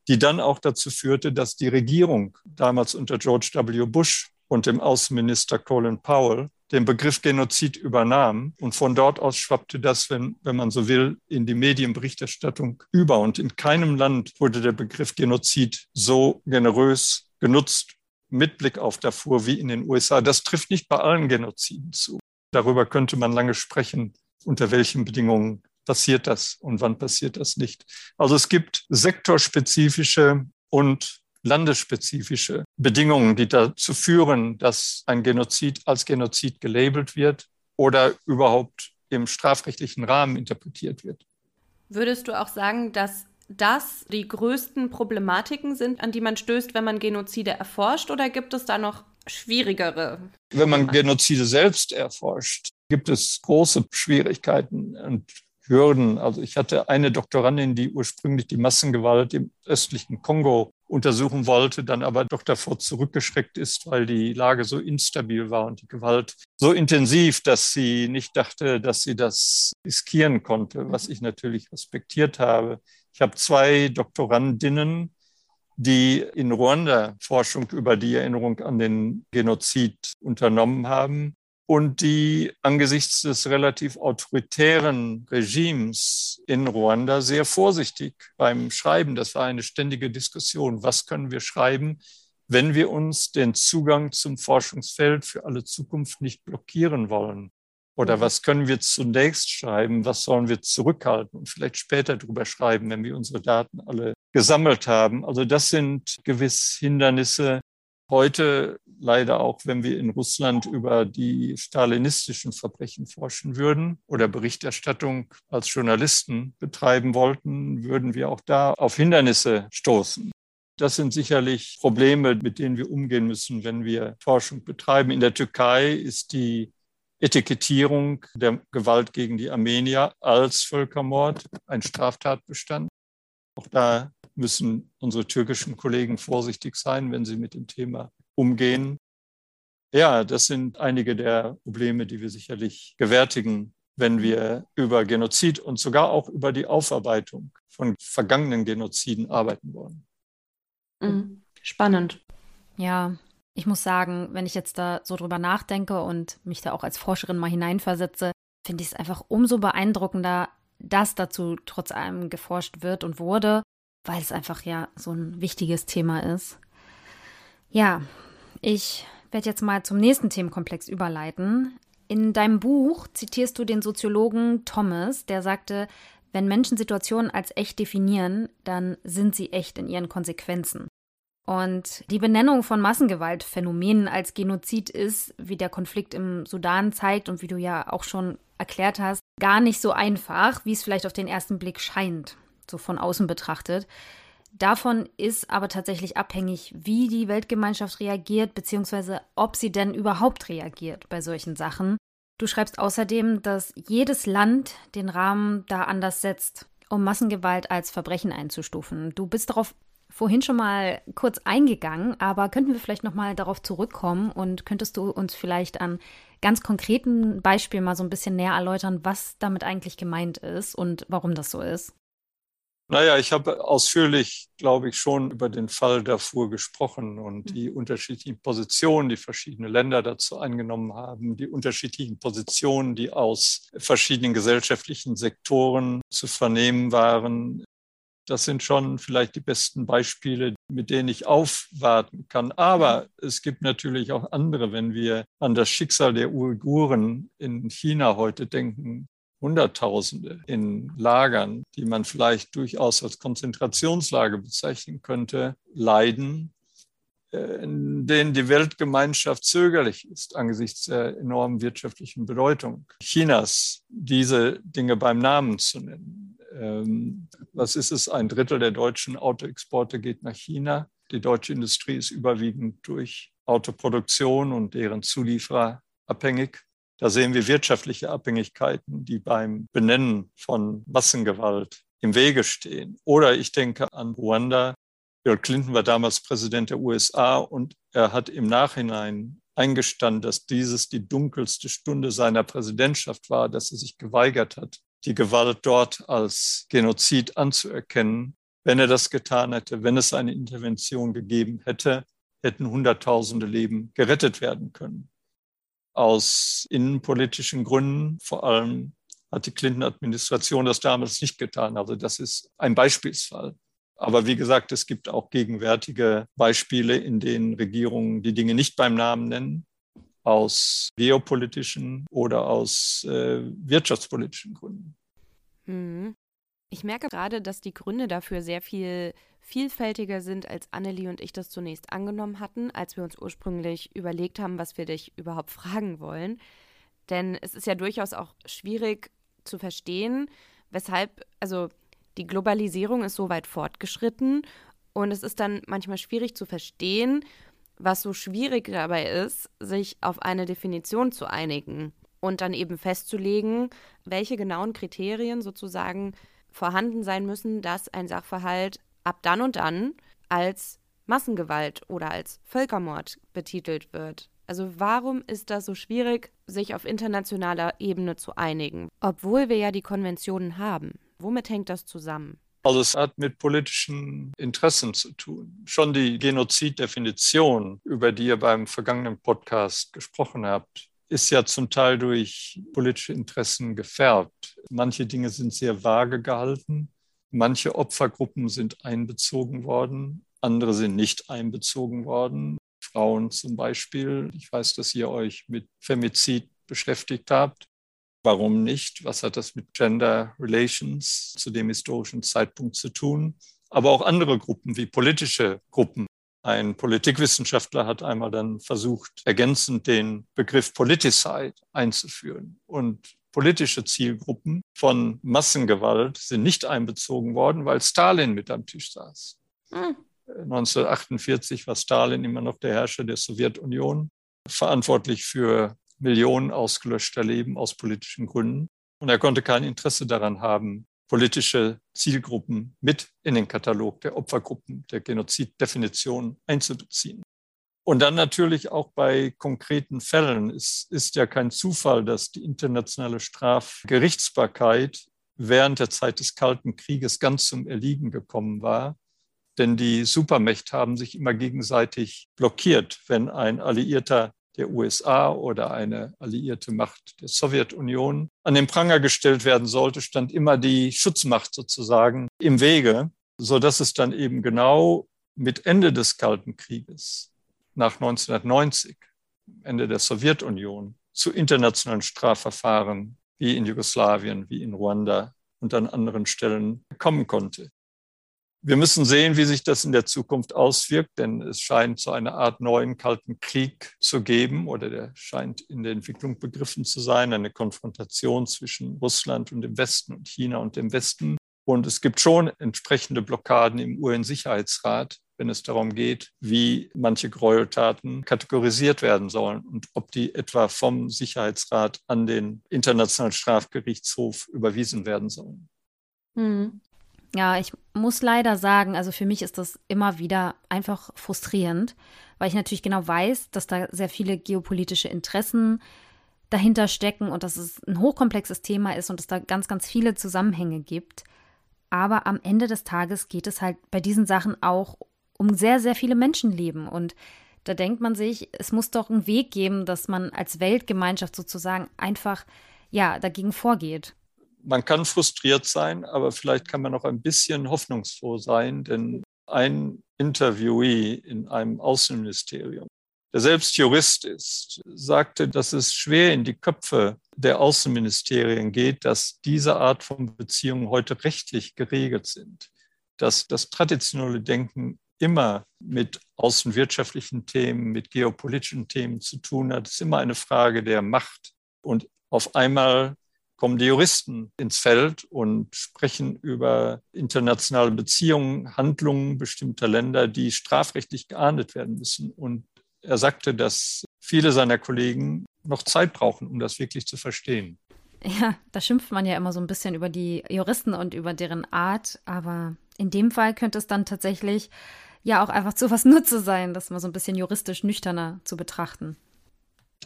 die dann auch dazu führte, dass die Regierung damals unter George W. Bush und dem Außenminister Colin Powell den Begriff Genozid übernahm. Und von dort aus schwappte das, wenn, wenn man so will, in die Medienberichterstattung über. Und in keinem Land wurde der Begriff Genozid so generös genutzt mit Blick auf Darfur wie in den USA. Das trifft nicht bei allen Genoziden zu. Darüber könnte man lange sprechen, unter welchen Bedingungen passiert das und wann passiert das nicht. Also es gibt sektorspezifische und landesspezifische Bedingungen, die dazu führen, dass ein Genozid als Genozid gelabelt wird oder überhaupt im strafrechtlichen Rahmen interpretiert wird. Würdest du auch sagen, dass das die größten Problematiken sind, an die man stößt, wenn man Genozide erforscht, oder gibt es da noch schwierigere? Wenn man Genozide selbst erforscht, gibt es große Schwierigkeiten und Hürden. Also ich hatte eine Doktorandin, die ursprünglich die Massengewalt im östlichen Kongo untersuchen wollte, dann aber doch davor zurückgeschreckt ist, weil die Lage so instabil war und die Gewalt so intensiv, dass sie nicht dachte, dass sie das riskieren konnte, was ich natürlich respektiert habe. Ich habe zwei Doktorandinnen, die in Ruanda Forschung über die Erinnerung an den Genozid unternommen haben und die angesichts des relativ autoritären Regimes in Ruanda sehr vorsichtig beim Schreiben. Das war eine ständige Diskussion. Was können wir schreiben, wenn wir uns den Zugang zum Forschungsfeld für alle Zukunft nicht blockieren wollen? Oder mhm. was können wir zunächst schreiben? Was sollen wir zurückhalten und vielleicht später drüber schreiben, wenn wir unsere Daten alle gesammelt haben? Also das sind gewiss Hindernisse, Heute leider auch, wenn wir in Russland über die stalinistischen Verbrechen forschen würden oder Berichterstattung als Journalisten betreiben wollten, würden wir auch da auf Hindernisse stoßen. Das sind sicherlich Probleme, mit denen wir umgehen müssen, wenn wir Forschung betreiben. In der Türkei ist die Etikettierung der Gewalt gegen die Armenier als Völkermord ein Straftatbestand. Auch da müssen unsere türkischen Kollegen vorsichtig sein, wenn sie mit dem Thema umgehen. Ja, das sind einige der Probleme, die wir sicherlich gewärtigen, wenn wir über Genozid und sogar auch über die Aufarbeitung von vergangenen Genoziden arbeiten wollen. Mhm. Spannend. Ja, ich muss sagen, wenn ich jetzt da so drüber nachdenke und mich da auch als Forscherin mal hineinversetze, finde ich es einfach umso beeindruckender, dass dazu trotz allem geforscht wird und wurde weil es einfach ja so ein wichtiges Thema ist. Ja, ich werde jetzt mal zum nächsten Themenkomplex überleiten. In deinem Buch zitierst du den Soziologen Thomas, der sagte, wenn Menschen Situationen als echt definieren, dann sind sie echt in ihren Konsequenzen. Und die Benennung von Massengewaltphänomenen als Genozid ist, wie der Konflikt im Sudan zeigt und wie du ja auch schon erklärt hast, gar nicht so einfach, wie es vielleicht auf den ersten Blick scheint so von außen betrachtet. Davon ist aber tatsächlich abhängig, wie die Weltgemeinschaft reagiert, beziehungsweise ob sie denn überhaupt reagiert bei solchen Sachen. Du schreibst außerdem, dass jedes Land den Rahmen da anders setzt, um Massengewalt als Verbrechen einzustufen. Du bist darauf vorhin schon mal kurz eingegangen, aber könnten wir vielleicht noch mal darauf zurückkommen und könntest du uns vielleicht an ganz konkreten Beispielen mal so ein bisschen näher erläutern, was damit eigentlich gemeint ist und warum das so ist? Naja, ich habe ausführlich, glaube ich, schon über den Fall Darfur gesprochen und die mhm. unterschiedlichen Positionen, die verschiedene Länder dazu eingenommen haben, die unterschiedlichen Positionen, die aus verschiedenen gesellschaftlichen Sektoren zu vernehmen waren. Das sind schon vielleicht die besten Beispiele, mit denen ich aufwarten kann. Aber mhm. es gibt natürlich auch andere, wenn wir an das Schicksal der Uiguren in China heute denken, Hunderttausende in Lagern, die man vielleicht durchaus als Konzentrationslager bezeichnen könnte, leiden, äh, in denen die Weltgemeinschaft zögerlich ist angesichts der enormen wirtschaftlichen Bedeutung Chinas, diese Dinge beim Namen zu nennen. Ähm, was ist es? Ein Drittel der deutschen Autoexporte geht nach China. Die deutsche Industrie ist überwiegend durch Autoproduktion und deren Zulieferer abhängig. Da sehen wir wirtschaftliche Abhängigkeiten, die beim Benennen von Massengewalt im Wege stehen. Oder ich denke an Ruanda. Bill Clinton war damals Präsident der USA und er hat im Nachhinein eingestanden, dass dieses die dunkelste Stunde seiner Präsidentschaft war, dass er sich geweigert hat, die Gewalt dort als Genozid anzuerkennen. Wenn er das getan hätte, wenn es eine Intervention gegeben hätte, hätten Hunderttausende Leben gerettet werden können. Aus innenpolitischen Gründen, vor allem hat die Clinton-Administration das damals nicht getan. Also das ist ein Beispielsfall. Aber wie gesagt, es gibt auch gegenwärtige Beispiele, in denen Regierungen die Dinge nicht beim Namen nennen, aus geopolitischen oder aus äh, wirtschaftspolitischen Gründen. Hm. Ich merke gerade, dass die Gründe dafür sehr viel vielfältiger sind, als Annelie und ich das zunächst angenommen hatten, als wir uns ursprünglich überlegt haben, was wir dich überhaupt fragen wollen. Denn es ist ja durchaus auch schwierig zu verstehen, weshalb, also die Globalisierung ist so weit fortgeschritten und es ist dann manchmal schwierig zu verstehen, was so schwierig dabei ist, sich auf eine Definition zu einigen und dann eben festzulegen, welche genauen Kriterien sozusagen vorhanden sein müssen, dass ein Sachverhalt ab dann und dann als Massengewalt oder als Völkermord betitelt wird. Also warum ist das so schwierig, sich auf internationaler Ebene zu einigen, obwohl wir ja die Konventionen haben? Womit hängt das zusammen? Also es hat mit politischen Interessen zu tun. Schon die Genoziddefinition, über die ihr beim vergangenen Podcast gesprochen habt, ist ja zum Teil durch politische Interessen gefärbt. Manche Dinge sind sehr vage gehalten. Manche Opfergruppen sind einbezogen worden, andere sind nicht einbezogen worden. Frauen zum Beispiel. Ich weiß, dass ihr euch mit Femizid beschäftigt habt. Warum nicht? Was hat das mit Gender Relations zu dem historischen Zeitpunkt zu tun? Aber auch andere Gruppen wie politische Gruppen. Ein Politikwissenschaftler hat einmal dann versucht, ergänzend den Begriff Politicide einzuführen. Und politische Zielgruppen von Massengewalt sind nicht einbezogen worden, weil Stalin mit am Tisch saß. Hm. 1948 war Stalin immer noch der Herrscher der Sowjetunion, verantwortlich für Millionen ausgelöschter Leben aus politischen Gründen. Und er konnte kein Interesse daran haben, politische Zielgruppen mit in den Katalog der Opfergruppen der Genoziddefinition einzubeziehen. Und dann natürlich auch bei konkreten Fällen. Es ist ja kein Zufall, dass die internationale Strafgerichtsbarkeit während der Zeit des Kalten Krieges ganz zum Erliegen gekommen war. Denn die Supermächte haben sich immer gegenseitig blockiert, wenn ein Alliierter der USA oder eine alliierte Macht der Sowjetunion an den Pranger gestellt werden sollte, stand immer die Schutzmacht sozusagen im Wege, so dass es dann eben genau mit Ende des Kalten Krieges nach 1990, Ende der Sowjetunion, zu internationalen Strafverfahren wie in Jugoslawien, wie in Ruanda und an anderen Stellen kommen konnte. Wir müssen sehen, wie sich das in der Zukunft auswirkt, denn es scheint so eine Art neuen Kalten Krieg zu geben oder der scheint in der Entwicklung begriffen zu sein, eine Konfrontation zwischen Russland und dem Westen und China und dem Westen. Und es gibt schon entsprechende Blockaden im UN-Sicherheitsrat, wenn es darum geht, wie manche Gräueltaten kategorisiert werden sollen und ob die etwa vom Sicherheitsrat an den Internationalen Strafgerichtshof überwiesen werden sollen. Hm. Ja, ich muss leider sagen, also für mich ist das immer wieder einfach frustrierend, weil ich natürlich genau weiß, dass da sehr viele geopolitische Interessen dahinter stecken und dass es ein hochkomplexes Thema ist und es da ganz, ganz viele Zusammenhänge gibt. Aber am Ende des Tages geht es halt bei diesen Sachen auch um sehr, sehr viele Menschenleben. Und da denkt man sich, es muss doch einen Weg geben, dass man als Weltgemeinschaft sozusagen einfach, ja, dagegen vorgeht man kann frustriert sein, aber vielleicht kann man auch ein bisschen hoffnungsfroh sein, denn ein Interviewee in einem Außenministerium, der selbst Jurist ist, sagte, dass es schwer in die Köpfe der Außenministerien geht, dass diese Art von Beziehungen heute rechtlich geregelt sind, dass das traditionelle Denken immer mit außenwirtschaftlichen Themen, mit geopolitischen Themen zu tun hat. Es ist immer eine Frage der Macht. Und auf einmal kommen die Juristen ins Feld und sprechen über internationale Beziehungen, Handlungen bestimmter Länder, die strafrechtlich geahndet werden müssen. Und er sagte, dass viele seiner Kollegen noch Zeit brauchen, um das wirklich zu verstehen. Ja, da schimpft man ja immer so ein bisschen über die Juristen und über deren Art, aber in dem Fall könnte es dann tatsächlich ja auch einfach zu was Nutze sein, das mal so ein bisschen juristisch nüchterner zu betrachten.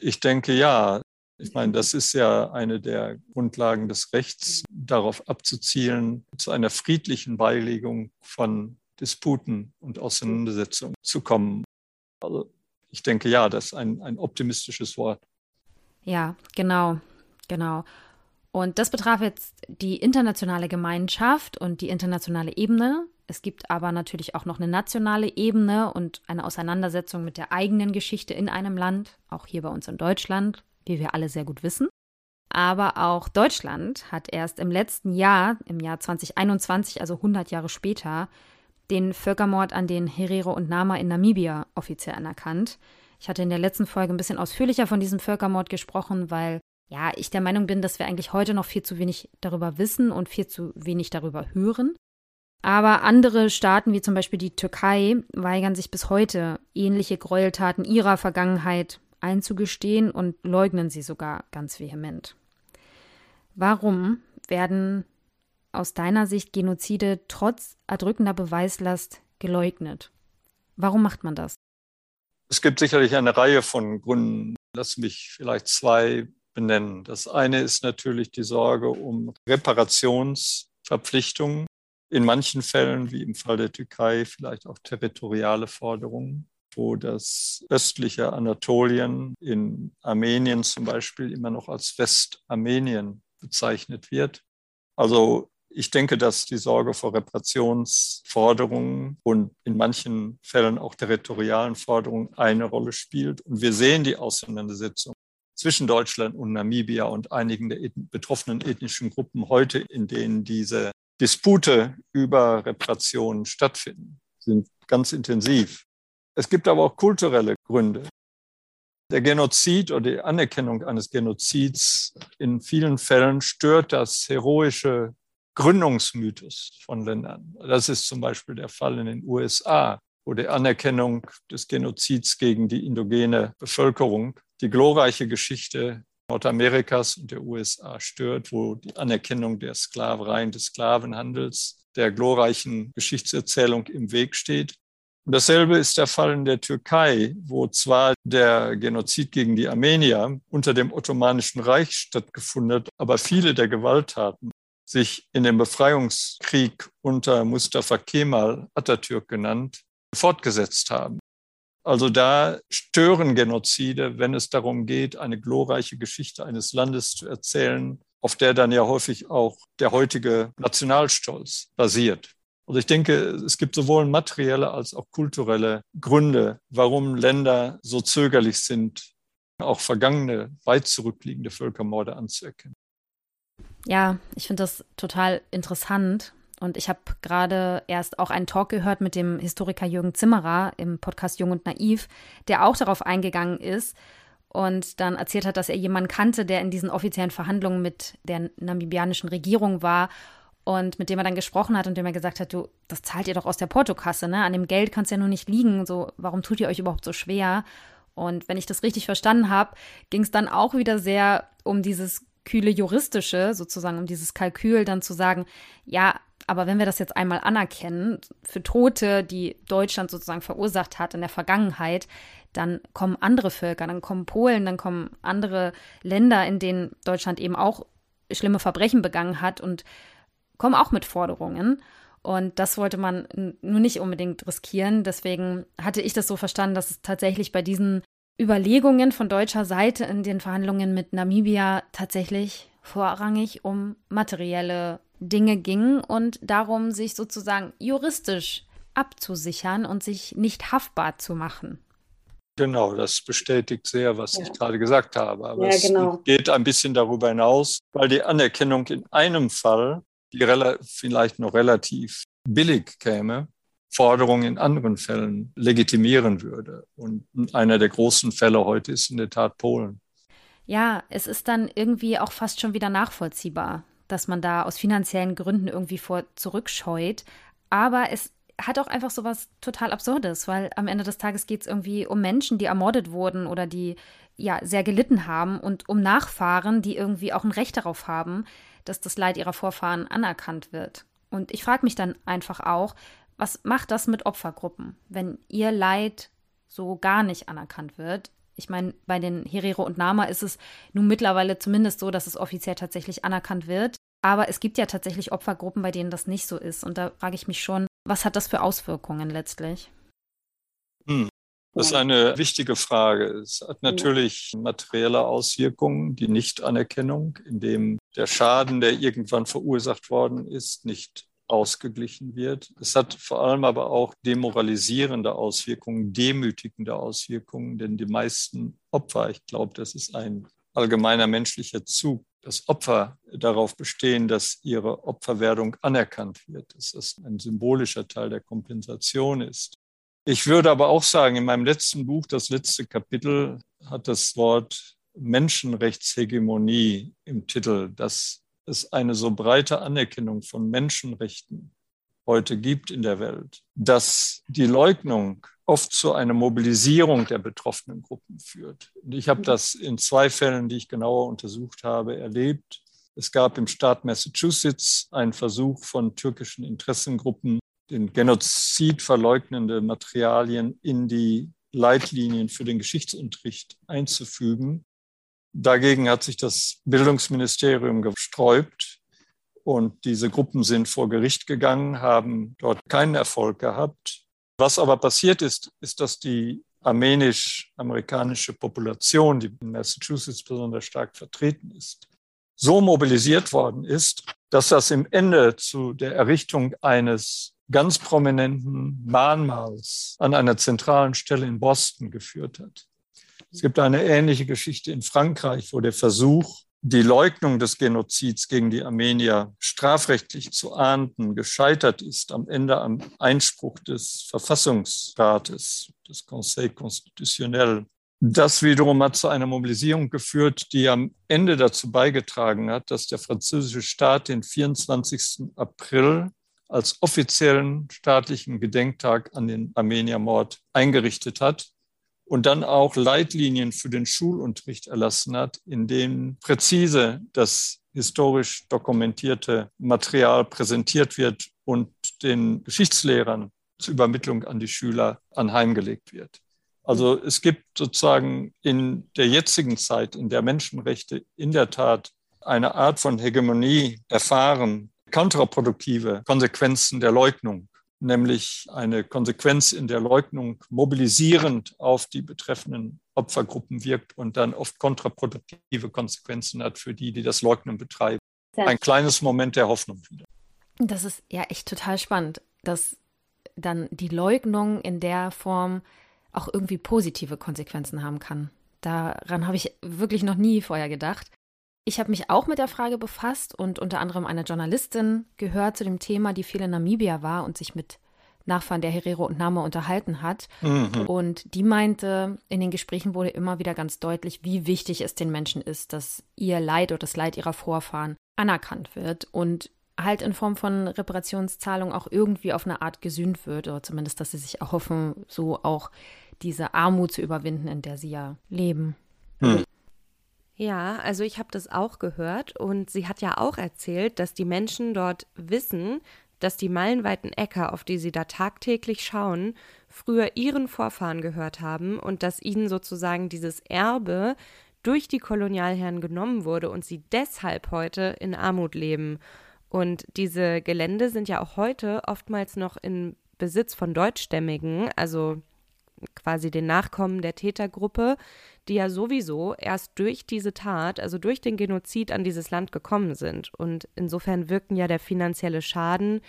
Ich denke ja. Ich meine, das ist ja eine der Grundlagen des Rechts, darauf abzuzielen, zu einer friedlichen Beilegung von Disputen und Auseinandersetzungen zu kommen. Also ich denke ja, das ist ein, ein optimistisches Wort. Ja, genau, genau. Und das betraf jetzt die internationale Gemeinschaft und die internationale Ebene. Es gibt aber natürlich auch noch eine nationale Ebene und eine Auseinandersetzung mit der eigenen Geschichte in einem Land, auch hier bei uns in Deutschland, wie wir alle sehr gut wissen. Aber auch Deutschland hat erst im letzten Jahr, im Jahr 2021, also 100 Jahre später, den Völkermord an den Herero und Nama in Namibia offiziell anerkannt. Ich hatte in der letzten Folge ein bisschen ausführlicher von diesem Völkermord gesprochen, weil ja, ich der Meinung bin, dass wir eigentlich heute noch viel zu wenig darüber wissen und viel zu wenig darüber hören. Aber andere Staaten, wie zum Beispiel die Türkei, weigern sich bis heute, ähnliche Gräueltaten ihrer Vergangenheit einzugestehen und leugnen sie sogar ganz vehement. Warum werden aus deiner Sicht Genozide trotz erdrückender Beweislast geleugnet? Warum macht man das? Es gibt sicherlich eine Reihe von Gründen. Lass mich vielleicht zwei benennen. Das eine ist natürlich die Sorge um Reparationsverpflichtungen. In manchen Fällen, wie im Fall der Türkei, vielleicht auch territoriale Forderungen, wo das östliche Anatolien in Armenien zum Beispiel immer noch als Westarmenien bezeichnet wird. Also ich denke, dass die Sorge vor Reparationsforderungen und in manchen Fällen auch territorialen Forderungen eine Rolle spielt. Und wir sehen die Auseinandersetzung zwischen Deutschland und Namibia und einigen der betroffenen ethnischen Gruppen heute, in denen diese Dispute über Reparationen stattfinden, sind ganz intensiv. Es gibt aber auch kulturelle Gründe. Der Genozid oder die Anerkennung eines Genozids in vielen Fällen stört das heroische Gründungsmythos von Ländern. Das ist zum Beispiel der Fall in den USA, wo die Anerkennung des Genozids gegen die indogene Bevölkerung die glorreiche Geschichte Nordamerikas und der USA stört, wo die Anerkennung der Sklavereien, des Sklavenhandels, der glorreichen Geschichtserzählung im Weg steht. Dasselbe ist der Fall in der Türkei, wo zwar der Genozid gegen die Armenier unter dem Ottomanischen Reich stattgefunden hat, aber viele der Gewalttaten sich in dem Befreiungskrieg unter Mustafa Kemal, Atatürk genannt, fortgesetzt haben. Also da stören Genozide, wenn es darum geht, eine glorreiche Geschichte eines Landes zu erzählen, auf der dann ja häufig auch der heutige Nationalstolz basiert. Also ich denke, es gibt sowohl materielle als auch kulturelle Gründe, warum Länder so zögerlich sind, auch vergangene, weit zurückliegende Völkermorde anzuerkennen. Ja, ich finde das total interessant. Und ich habe gerade erst auch einen Talk gehört mit dem Historiker Jürgen Zimmerer im Podcast Jung und Naiv, der auch darauf eingegangen ist und dann erzählt hat, dass er jemanden kannte, der in diesen offiziellen Verhandlungen mit der namibianischen Regierung war und mit dem er dann gesprochen hat und dem er gesagt hat, du, das zahlt ihr doch aus der Portokasse, ne? An dem Geld kann es ja nur nicht liegen. So, warum tut ihr euch überhaupt so schwer? Und wenn ich das richtig verstanden habe, ging es dann auch wieder sehr um dieses kühle juristische, sozusagen um dieses Kalkül, dann zu sagen, ja, aber wenn wir das jetzt einmal anerkennen, für Tote, die Deutschland sozusagen verursacht hat in der Vergangenheit, dann kommen andere Völker, dann kommen Polen, dann kommen andere Länder, in denen Deutschland eben auch schlimme Verbrechen begangen hat und kommen auch mit Forderungen. Und das wollte man nur nicht unbedingt riskieren. Deswegen hatte ich das so verstanden, dass es tatsächlich bei diesen Überlegungen von deutscher Seite in den Verhandlungen mit Namibia tatsächlich vorrangig um materielle Dinge ging und darum, sich sozusagen juristisch abzusichern und sich nicht haftbar zu machen. Genau, das bestätigt sehr, was ja. ich gerade gesagt habe. Aber ja, genau. es geht ein bisschen darüber hinaus, weil die Anerkennung in einem Fall, die vielleicht noch relativ billig käme, Forderungen in anderen Fällen legitimieren würde. Und einer der großen Fälle heute ist in der Tat Polen. ja, es ist dann irgendwie auch fast schon wieder nachvollziehbar, dass man da aus finanziellen Gründen irgendwie vor zurückscheut. Aber es hat auch einfach so was total Absurdes, weil am Ende des Tages geht es irgendwie um Menschen, die ermordet wurden oder die ja sehr gelitten haben und um Nachfahren, die irgendwie auch ein Recht darauf haben, dass das Leid ihrer Vorfahren anerkannt wird. Und ich frage mich dann einfach auch, was macht das mit Opfergruppen, wenn ihr Leid so gar nicht anerkannt wird? Ich meine, bei den Herero und Nama ist es nun mittlerweile zumindest so, dass es offiziell tatsächlich anerkannt wird. Aber es gibt ja tatsächlich Opfergruppen, bei denen das nicht so ist. Und da frage ich mich schon, was hat das für Auswirkungen letztlich? Hm. Das ist eine wichtige Frage. Es hat natürlich materielle Auswirkungen, die Nichtanerkennung, indem der Schaden, der irgendwann verursacht worden ist, nicht ausgeglichen wird. Es hat vor allem aber auch demoralisierende Auswirkungen, demütigende Auswirkungen, denn die meisten Opfer, ich glaube, das ist ein allgemeiner menschlicher Zug, dass Opfer darauf bestehen, dass ihre Opferwerdung anerkannt wird, dass das ein symbolischer Teil der Kompensation ist. Ich würde aber auch sagen, in meinem letzten Buch, das letzte Kapitel, hat das Wort Menschenrechtshegemonie im Titel, dass es eine so breite Anerkennung von Menschenrechten heute gibt in der Welt, dass die Leugnung oft zu einer Mobilisierung der betroffenen Gruppen führt. Und ich habe das in zwei Fällen, die ich genauer untersucht habe, erlebt. Es gab im Staat Massachusetts einen Versuch von türkischen Interessengruppen, den Genozid verleugnende Materialien in die Leitlinien für den Geschichtsunterricht einzufügen. Dagegen hat sich das Bildungsministerium gesträubt und diese Gruppen sind vor Gericht gegangen, haben dort keinen Erfolg gehabt. Was aber passiert ist, ist, dass die armenisch-amerikanische Population, die in Massachusetts besonders stark vertreten ist, so mobilisiert worden ist, dass das im Ende zu der Errichtung eines ganz prominenten Mahnmals an einer zentralen Stelle in Boston geführt hat. Es gibt eine ähnliche Geschichte in Frankreich, wo der Versuch, die Leugnung des Genozids gegen die Armenier strafrechtlich zu ahnden, gescheitert ist am Ende am Einspruch des Verfassungsrates, des Conseil Constitutionnel. Das wiederum hat zu einer Mobilisierung geführt, die am Ende dazu beigetragen hat, dass der französische Staat den 24. April als offiziellen staatlichen Gedenktag an den Armeniermord eingerichtet hat und dann auch Leitlinien für den Schulunterricht erlassen hat, in denen präzise das historisch dokumentierte Material präsentiert wird und den Geschichtslehrern zur Übermittlung an die Schüler anheimgelegt wird. Also es gibt sozusagen in der jetzigen Zeit, in der Menschenrechte in der Tat eine Art von Hegemonie erfahren, kontraproduktive Konsequenzen der Leugnung nämlich eine Konsequenz in der Leugnung mobilisierend auf die betreffenden Opfergruppen wirkt und dann oft kontraproduktive Konsequenzen hat für die, die das Leugnen betreiben. Ein kleines Moment der Hoffnung wieder. Das ist ja echt total spannend, dass dann die Leugnung in der Form auch irgendwie positive Konsequenzen haben kann. Daran habe ich wirklich noch nie vorher gedacht. Ich habe mich auch mit der Frage befasst und unter anderem eine Journalistin gehört zu dem Thema, die viel in Namibia war und sich mit Nachfahren der Herero und Nama unterhalten hat. Mhm. Und die meinte, in den Gesprächen wurde immer wieder ganz deutlich, wie wichtig es den Menschen ist, dass ihr Leid oder das Leid ihrer Vorfahren anerkannt wird und halt in Form von Reparationszahlung auch irgendwie auf eine Art gesühnt wird oder zumindest, dass sie sich erhoffen, so auch diese Armut zu überwinden, in der sie ja leben. Mhm. Ja, also ich habe das auch gehört und sie hat ja auch erzählt, dass die Menschen dort wissen, dass die meilenweiten Äcker, auf die sie da tagtäglich schauen, früher ihren Vorfahren gehört haben und dass ihnen sozusagen dieses Erbe durch die Kolonialherren genommen wurde und sie deshalb heute in Armut leben. Und diese Gelände sind ja auch heute oftmals noch in Besitz von Deutschstämmigen, also quasi den Nachkommen der Tätergruppe, die ja sowieso erst durch diese Tat, also durch den Genozid an dieses Land gekommen sind. Und insofern wirken ja der finanzielle Schaden,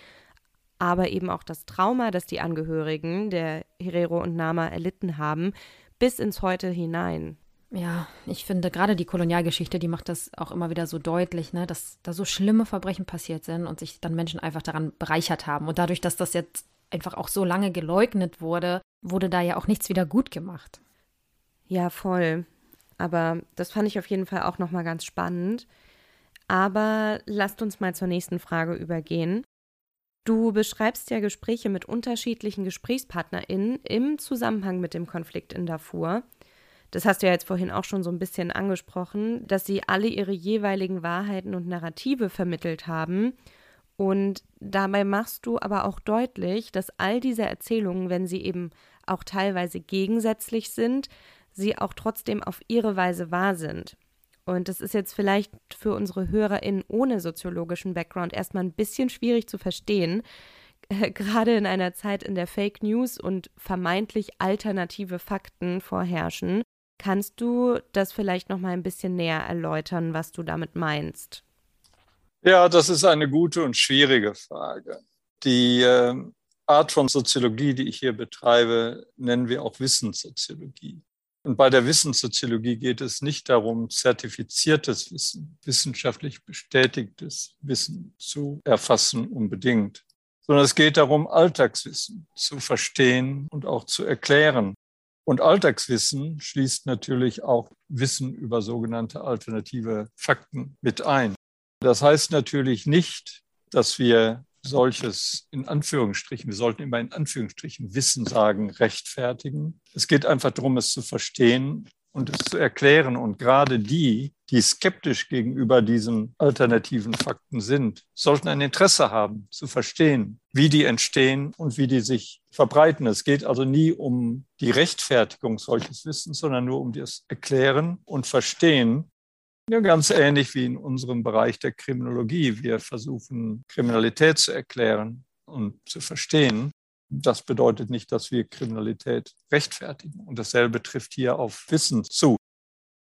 aber eben auch das Trauma, das die Angehörigen der Herero und Nama erlitten haben, bis ins Heute hinein. Ja, ich finde gerade die Kolonialgeschichte, die macht das auch immer wieder so deutlich, ne, dass da so schlimme Verbrechen passiert sind und sich dann Menschen einfach daran bereichert haben. Und dadurch, dass das jetzt einfach auch so lange geleugnet wurde, wurde da ja auch nichts wieder gut gemacht. Ja, voll. Aber das fand ich auf jeden Fall auch nochmal ganz spannend. Aber lasst uns mal zur nächsten Frage übergehen. Du beschreibst ja Gespräche mit unterschiedlichen GesprächspartnerInnen im Zusammenhang mit dem Konflikt in Darfur. Das hast du ja jetzt vorhin auch schon so ein bisschen angesprochen, dass sie alle ihre jeweiligen Wahrheiten und Narrative vermittelt haben. Und dabei machst du aber auch deutlich, dass all diese Erzählungen, wenn sie eben auch teilweise gegensätzlich sind, sie auch trotzdem auf ihre Weise wahr sind. Und das ist jetzt vielleicht für unsere HörerInnen ohne soziologischen Background erstmal ein bisschen schwierig zu verstehen, äh, gerade in einer Zeit, in der Fake News und vermeintlich alternative Fakten vorherrschen. Kannst du das vielleicht noch mal ein bisschen näher erläutern, was du damit meinst? Ja, das ist eine gute und schwierige Frage. Die äh, Art von Soziologie, die ich hier betreibe, nennen wir auch Wissenssoziologie. Und bei der Wissenssoziologie geht es nicht darum, zertifiziertes Wissen, wissenschaftlich bestätigtes Wissen zu erfassen unbedingt, sondern es geht darum, Alltagswissen zu verstehen und auch zu erklären. Und Alltagswissen schließt natürlich auch Wissen über sogenannte alternative Fakten mit ein. Das heißt natürlich nicht, dass wir solches in Anführungsstrichen, wir sollten immer in Anführungsstrichen Wissen sagen, rechtfertigen. Es geht einfach darum, es zu verstehen und es zu erklären. Und gerade die, die skeptisch gegenüber diesen alternativen Fakten sind, sollten ein Interesse haben, zu verstehen, wie die entstehen und wie die sich verbreiten. Es geht also nie um die Rechtfertigung solches Wissens, sondern nur um das Erklären und Verstehen ja, ganz ähnlich wie in unserem Bereich der Kriminologie. Wir versuchen, Kriminalität zu erklären und zu verstehen. Das bedeutet nicht, dass wir Kriminalität rechtfertigen. Und dasselbe trifft hier auf Wissen zu.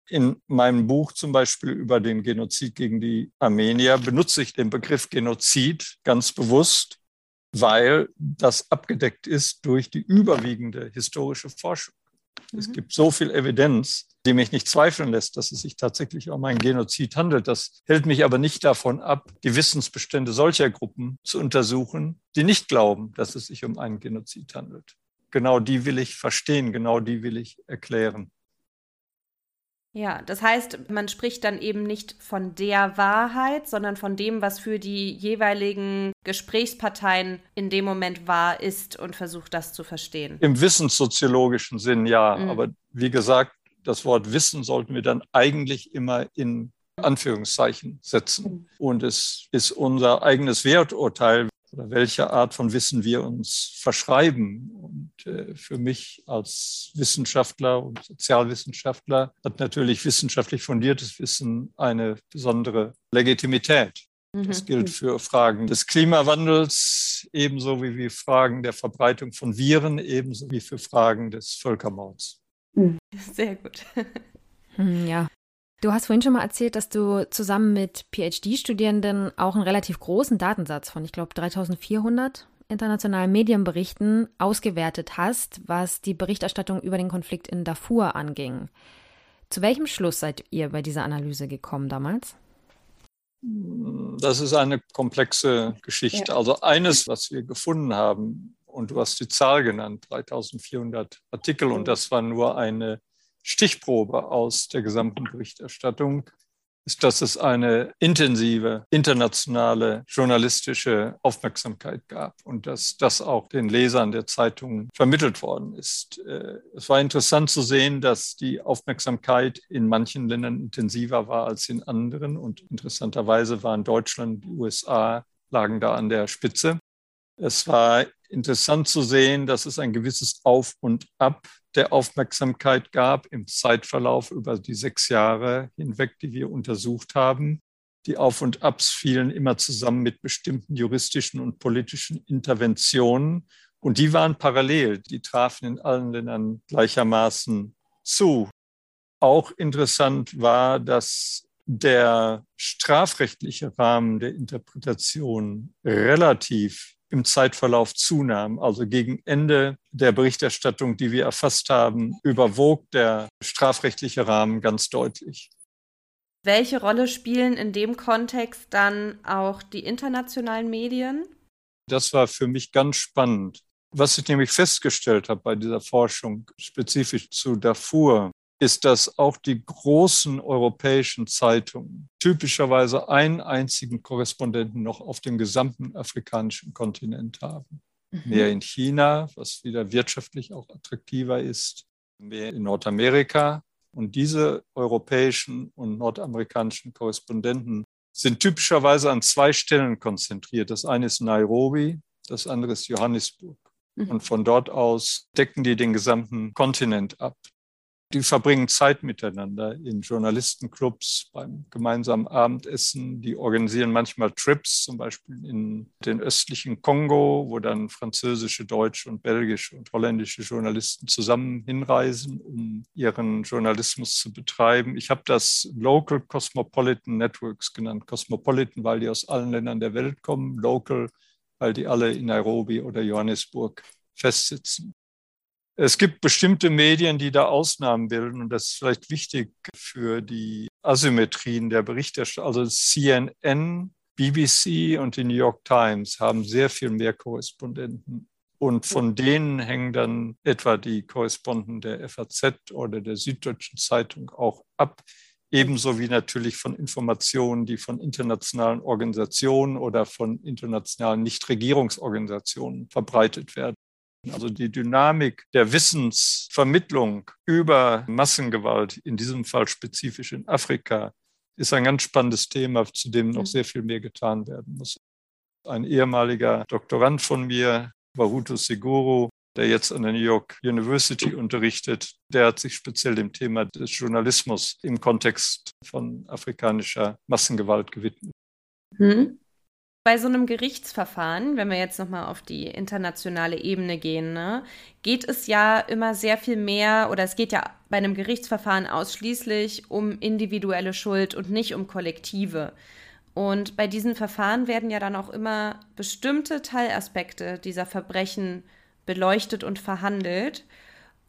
In meinem Buch zum Beispiel über den Genozid gegen die Armenier benutze ich den Begriff Genozid ganz bewusst, weil das abgedeckt ist durch die überwiegende historische Forschung. Mhm. Es gibt so viel Evidenz, die mich nicht zweifeln lässt, dass es sich tatsächlich um einen Genozid handelt. Das hält mich aber nicht davon ab, die Wissensbestände solcher Gruppen zu untersuchen, die nicht glauben, dass es sich um einen Genozid handelt. Genau die will ich verstehen, genau die will ich erklären. Ja, das heißt, man spricht dann eben nicht von der Wahrheit, sondern von dem, was für die jeweiligen Gesprächsparteien in dem Moment wahr ist und versucht, das zu verstehen. Im wissenssoziologischen Sinn ja, mhm. aber wie gesagt, das Wort Wissen sollten wir dann eigentlich immer in Anführungszeichen setzen. Mhm. Und es ist unser eigenes Werturteil, oder welche Art von Wissen wir uns verschreiben. Und äh, für mich als Wissenschaftler und Sozialwissenschaftler hat natürlich wissenschaftlich fundiertes Wissen eine besondere Legitimität. Das mhm. gilt für Fragen des Klimawandels ebenso wie für Fragen der Verbreitung von Viren, ebenso wie für Fragen des Völkermords. Mhm. Sehr gut. Hm, ja, Du hast vorhin schon mal erzählt, dass du zusammen mit PhD-Studierenden auch einen relativ großen Datensatz von, ich glaube, 3400 internationalen Medienberichten ausgewertet hast, was die Berichterstattung über den Konflikt in Darfur anging. Zu welchem Schluss seid ihr bei dieser Analyse gekommen damals? Das ist eine komplexe Geschichte. Ja. Also eines, was wir gefunden haben, und du hast die Zahl genannt, 3400 Artikel, und das war nur eine Stichprobe aus der gesamten Berichterstattung ist, dass es eine intensive internationale journalistische Aufmerksamkeit gab und dass das auch den Lesern der Zeitungen vermittelt worden ist. Äh, es war interessant zu sehen, dass die Aufmerksamkeit in manchen Ländern intensiver war als in anderen und interessanterweise waren Deutschland, die USA lagen da an der Spitze. Es war interessant zu sehen, dass es ein gewisses Auf und Ab der Aufmerksamkeit gab im Zeitverlauf über die sechs Jahre hinweg, die wir untersucht haben. Die Auf und Abs fielen immer zusammen mit bestimmten juristischen und politischen Interventionen. Und die waren parallel, die trafen in allen Ländern gleichermaßen zu. Auch interessant war, dass der strafrechtliche Rahmen der Interpretation relativ im Zeitverlauf zunahm. Also gegen Ende der Berichterstattung, die wir erfasst haben, überwog der strafrechtliche Rahmen ganz deutlich. Welche Rolle spielen in dem Kontext dann auch die internationalen Medien? Das war für mich ganz spannend. Was ich nämlich festgestellt habe bei dieser Forschung, spezifisch zu Darfur, ist, dass auch die großen europäischen Zeitungen typischerweise einen einzigen Korrespondenten noch auf dem gesamten afrikanischen Kontinent haben. Mhm. Mehr in China, was wieder wirtschaftlich auch attraktiver ist, mehr in Nordamerika. Und diese europäischen und nordamerikanischen Korrespondenten sind typischerweise an zwei Stellen konzentriert. Das eine ist Nairobi, das andere ist Johannesburg. Mhm. Und von dort aus decken die den gesamten Kontinent ab. Die verbringen Zeit miteinander in Journalistenclubs, beim gemeinsamen Abendessen. Die organisieren manchmal Trips, zum Beispiel in den östlichen Kongo, wo dann französische, deutsche und belgische und holländische Journalisten zusammen hinreisen, um ihren Journalismus zu betreiben. Ich habe das Local Cosmopolitan Networks genannt. Cosmopolitan, weil die aus allen Ländern der Welt kommen. Local, weil die alle in Nairobi oder Johannesburg festsitzen. Es gibt bestimmte Medien, die da Ausnahmen bilden und das ist vielleicht wichtig für die Asymmetrien der Berichterstattung. Also CNN, BBC und die New York Times haben sehr viel mehr Korrespondenten. Und von denen hängen dann etwa die Korrespondenten der FAZ oder der Süddeutschen Zeitung auch ab. Ebenso wie natürlich von Informationen, die von internationalen Organisationen oder von internationalen Nichtregierungsorganisationen verbreitet werden. Also die Dynamik der Wissensvermittlung über Massengewalt, in diesem Fall spezifisch in Afrika, ist ein ganz spannendes Thema, zu dem noch mhm. sehr viel mehr getan werden muss. Ein ehemaliger Doktorand von mir, Baruto Seguro, der jetzt an der New York University unterrichtet, der hat sich speziell dem Thema des Journalismus im Kontext von afrikanischer Massengewalt gewidmet. Hm bei so einem Gerichtsverfahren, wenn wir jetzt nochmal auf die internationale Ebene gehen, ne, geht es ja immer sehr viel mehr oder es geht ja bei einem Gerichtsverfahren ausschließlich um individuelle Schuld und nicht um kollektive. Und bei diesen Verfahren werden ja dann auch immer bestimmte Teilaspekte dieser Verbrechen beleuchtet und verhandelt.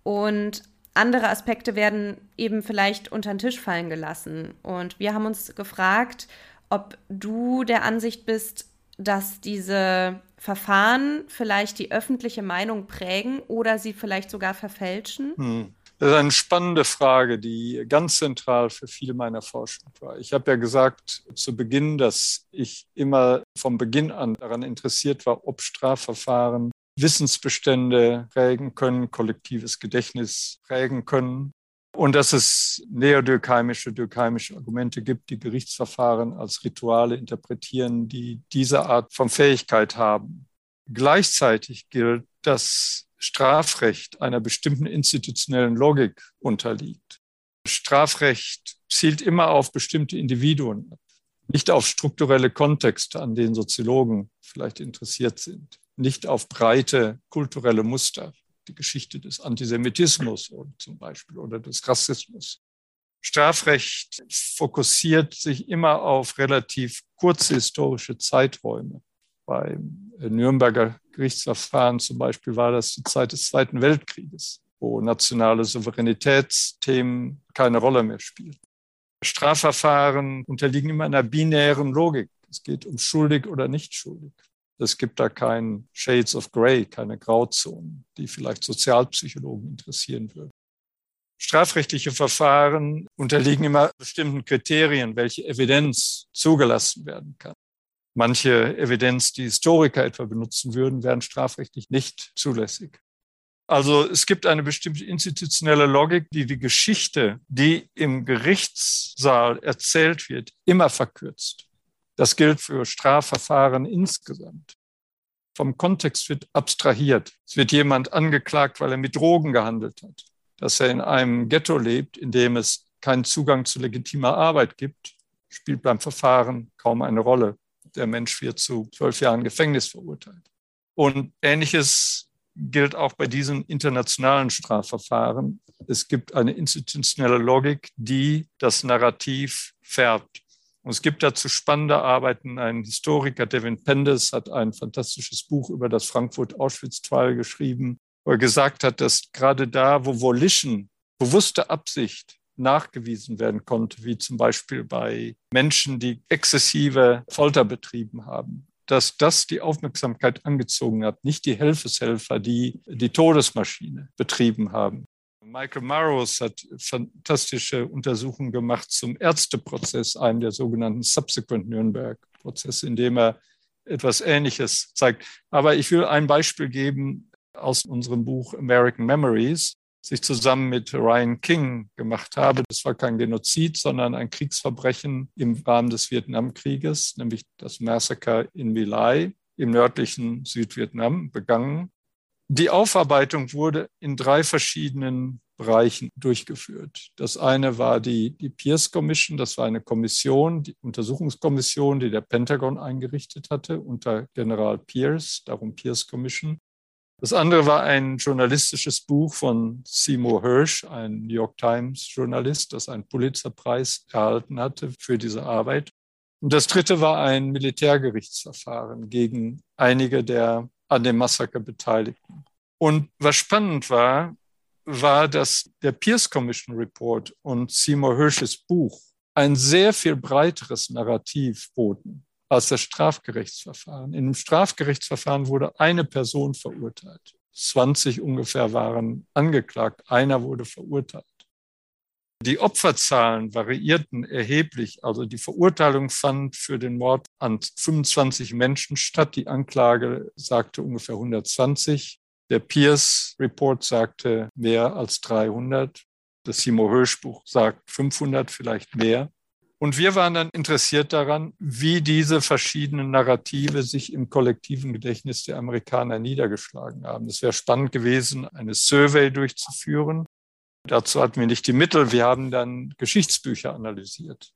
Und andere Aspekte werden eben vielleicht unter den Tisch fallen gelassen. Und wir haben uns gefragt, ob du der Ansicht bist, dass diese Verfahren vielleicht die öffentliche Meinung prägen oder sie vielleicht sogar verfälschen? Hm. Das ist eine spannende Frage, die ganz zentral für viele meiner Forschung war. Ich habe ja gesagt zu Beginn, dass ich immer vom Beginn an daran interessiert war, ob Strafverfahren Wissensbestände prägen können, kollektives Gedächtnis prägen können und dass es neodürkheimische, dürkheimische Argumente gibt, die Gerichtsverfahren als Rituale interpretieren, die diese Art von Fähigkeit haben. Gleichzeitig gilt, dass Strafrecht einer bestimmten institutionellen Logik unterliegt. Strafrecht zielt immer auf bestimmte Individuen nicht auf strukturelle Kontexte, an denen Soziologen vielleicht interessiert sind, nicht auf breite kulturelle Muster die Geschichte des Antisemitismus zum Beispiel oder des Rassismus. Strafrecht fokussiert sich immer auf relativ kurze historische Zeiträume. Beim Nürnberger Gerichtsverfahren zum Beispiel war das die Zeit des Zweiten Weltkrieges, wo nationale Souveränitätsthemen keine Rolle mehr spielen. Strafverfahren unterliegen immer einer binären Logik. Es geht um schuldig oder nicht schuldig. Es gibt da kein Shades of Grey, keine Grauzonen, die vielleicht Sozialpsychologen interessieren würden. Strafrechtliche Verfahren unterliegen immer bestimmten Kriterien, welche Evidenz zugelassen werden kann. Manche Evidenz, die Historiker etwa benutzen würden, wären strafrechtlich nicht zulässig. Also es gibt eine bestimmte institutionelle Logik, die die Geschichte, die im Gerichtssaal erzählt wird, immer verkürzt. Das gilt für Strafverfahren insgesamt. Vom Kontext wird abstrahiert. Es wird jemand angeklagt, weil er mit Drogen gehandelt hat. Dass er in einem Ghetto lebt, in dem es keinen Zugang zu legitimer Arbeit gibt, spielt beim Verfahren kaum eine Rolle. Der Mensch wird zu zwölf Jahren Gefängnis verurteilt. Und ähnliches gilt auch bei diesen internationalen Strafverfahren. Es gibt eine institutionelle Logik, die das Narrativ färbt. Und es gibt dazu spannende Arbeiten. Ein Historiker, Devin Pendes, hat ein fantastisches Buch über das Frankfurt-Auschwitz-Trial geschrieben, wo er gesagt hat, dass gerade da, wo Volition, bewusste Absicht nachgewiesen werden konnte, wie zum Beispiel bei Menschen, die exzessive Folter betrieben haben, dass das die Aufmerksamkeit angezogen hat, nicht die Helfeshelfer, die die Todesmaschine betrieben haben. Michael Maros hat fantastische Untersuchungen gemacht zum Ärzteprozess, einem der sogenannten Subsequent Nürnberg-Prozesse, in dem er etwas Ähnliches zeigt. Aber ich will ein Beispiel geben aus unserem Buch American Memories, das ich zusammen mit Ryan King gemacht habe. Das war kein Genozid, sondern ein Kriegsverbrechen im Rahmen des Vietnamkrieges, nämlich das Massaker in My im nördlichen Südvietnam begangen. Die Aufarbeitung wurde in drei verschiedenen Bereichen durchgeführt. Das eine war die, die Pierce Commission, das war eine Kommission, die Untersuchungskommission, die der Pentagon eingerichtet hatte unter General Pierce, darum Pierce Commission. Das andere war ein journalistisches Buch von Seymour Hirsch, ein New York Times Journalist, das einen Pulitzerpreis erhalten hatte für diese Arbeit. Und das dritte war ein Militärgerichtsverfahren gegen einige der an dem Massaker Beteiligten. Und was spannend war, war, dass der Pierce Commission Report und Seymour Hirsches Buch ein sehr viel breiteres Narrativ boten als das Strafgerichtsverfahren. In dem Strafgerichtsverfahren wurde eine Person verurteilt. 20 ungefähr waren angeklagt, einer wurde verurteilt. Die Opferzahlen variierten erheblich. Also die Verurteilung fand für den Mord an 25 Menschen statt. Die Anklage sagte ungefähr 120. Der Pierce Report sagte mehr als 300. Das Simo Buch sagt 500, vielleicht mehr. Und wir waren dann interessiert daran, wie diese verschiedenen Narrative sich im kollektiven Gedächtnis der Amerikaner niedergeschlagen haben. Es wäre spannend gewesen, eine Survey durchzuführen Dazu hatten wir nicht die Mittel. Wir haben dann Geschichtsbücher analysiert.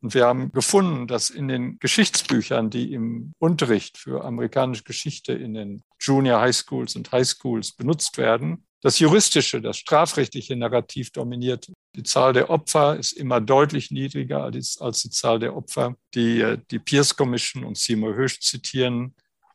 Und wir haben gefunden, dass in den Geschichtsbüchern, die im Unterricht für amerikanische Geschichte in den Junior High Schools und High Schools benutzt werden, das juristische, das strafrechtliche Narrativ dominiert. Die Zahl der Opfer ist immer deutlich niedriger als, als die Zahl der Opfer, die äh, die Pierce Commission und Seymour Hirsch zitieren.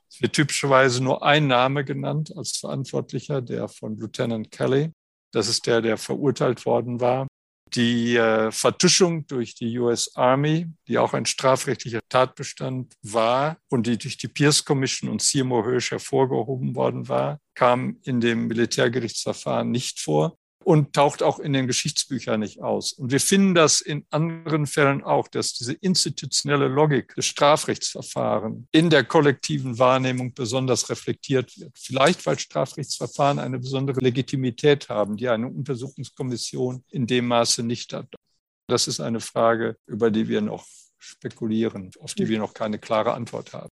Es wird typischerweise nur ein Name genannt als Verantwortlicher, der von Lieutenant Kelly. Das ist der, der verurteilt worden war. Die äh, Vertuschung durch die US Army, die auch ein strafrechtlicher Tatbestand war und die durch die Pierce Commission und Seymour Hirsch hervorgehoben worden war, kam in dem Militärgerichtsverfahren nicht vor und taucht auch in den Geschichtsbüchern nicht aus. Und wir finden das in anderen Fällen auch, dass diese institutionelle Logik des Strafrechtsverfahrens in der kollektiven Wahrnehmung besonders reflektiert wird. Vielleicht, weil Strafrechtsverfahren eine besondere Legitimität haben, die eine Untersuchungskommission in dem Maße nicht hat. Das ist eine Frage, über die wir noch spekulieren, auf die wir noch keine klare Antwort haben.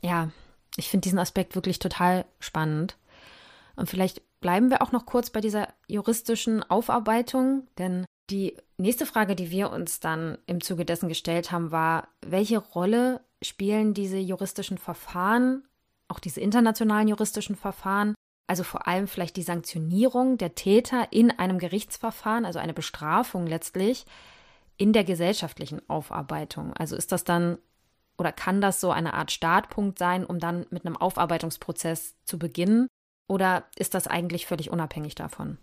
Ja, ich finde diesen Aspekt wirklich total spannend. Und vielleicht bleiben wir auch noch kurz bei dieser juristischen Aufarbeitung, denn die nächste Frage, die wir uns dann im Zuge dessen gestellt haben, war, welche Rolle spielen diese juristischen Verfahren, auch diese internationalen juristischen Verfahren, also vor allem vielleicht die Sanktionierung der Täter in einem Gerichtsverfahren, also eine Bestrafung letztlich, in der gesellschaftlichen Aufarbeitung. Also ist das dann oder kann das so eine Art Startpunkt sein, um dann mit einem Aufarbeitungsprozess zu beginnen? Oder ist das eigentlich völlig unabhängig davon?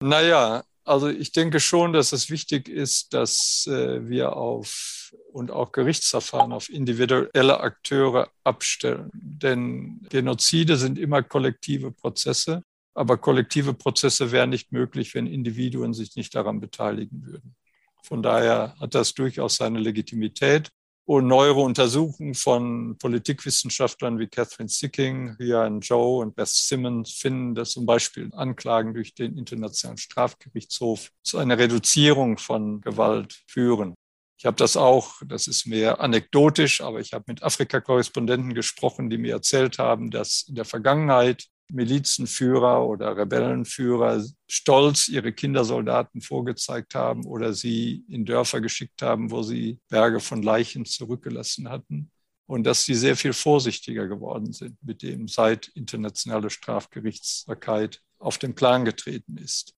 Naja, also ich denke schon, dass es wichtig ist, dass äh, wir auf und auch Gerichtsverfahren auf individuelle Akteure abstellen. Denn Genozide sind immer kollektive Prozesse, aber kollektive Prozesse wären nicht möglich, wenn Individuen sich nicht daran beteiligen würden. Von daher hat das durchaus seine Legitimität. Und neuere Untersuchungen von Politikwissenschaftlern wie Catherine Sicking, Ryan Joe und Beth Simmons finden, dass zum Beispiel Anklagen durch den Internationalen Strafgerichtshof zu einer Reduzierung von Gewalt führen. Ich habe das auch, das ist mehr anekdotisch, aber ich habe mit Afrika-Korrespondenten gesprochen, die mir erzählt haben, dass in der Vergangenheit Milizenführer oder Rebellenführer stolz ihre Kindersoldaten vorgezeigt haben oder sie in Dörfer geschickt haben, wo sie Berge von Leichen zurückgelassen hatten. Und dass sie sehr viel vorsichtiger geworden sind mit dem, seit internationale Strafgerichtsbarkeit auf den Plan getreten ist.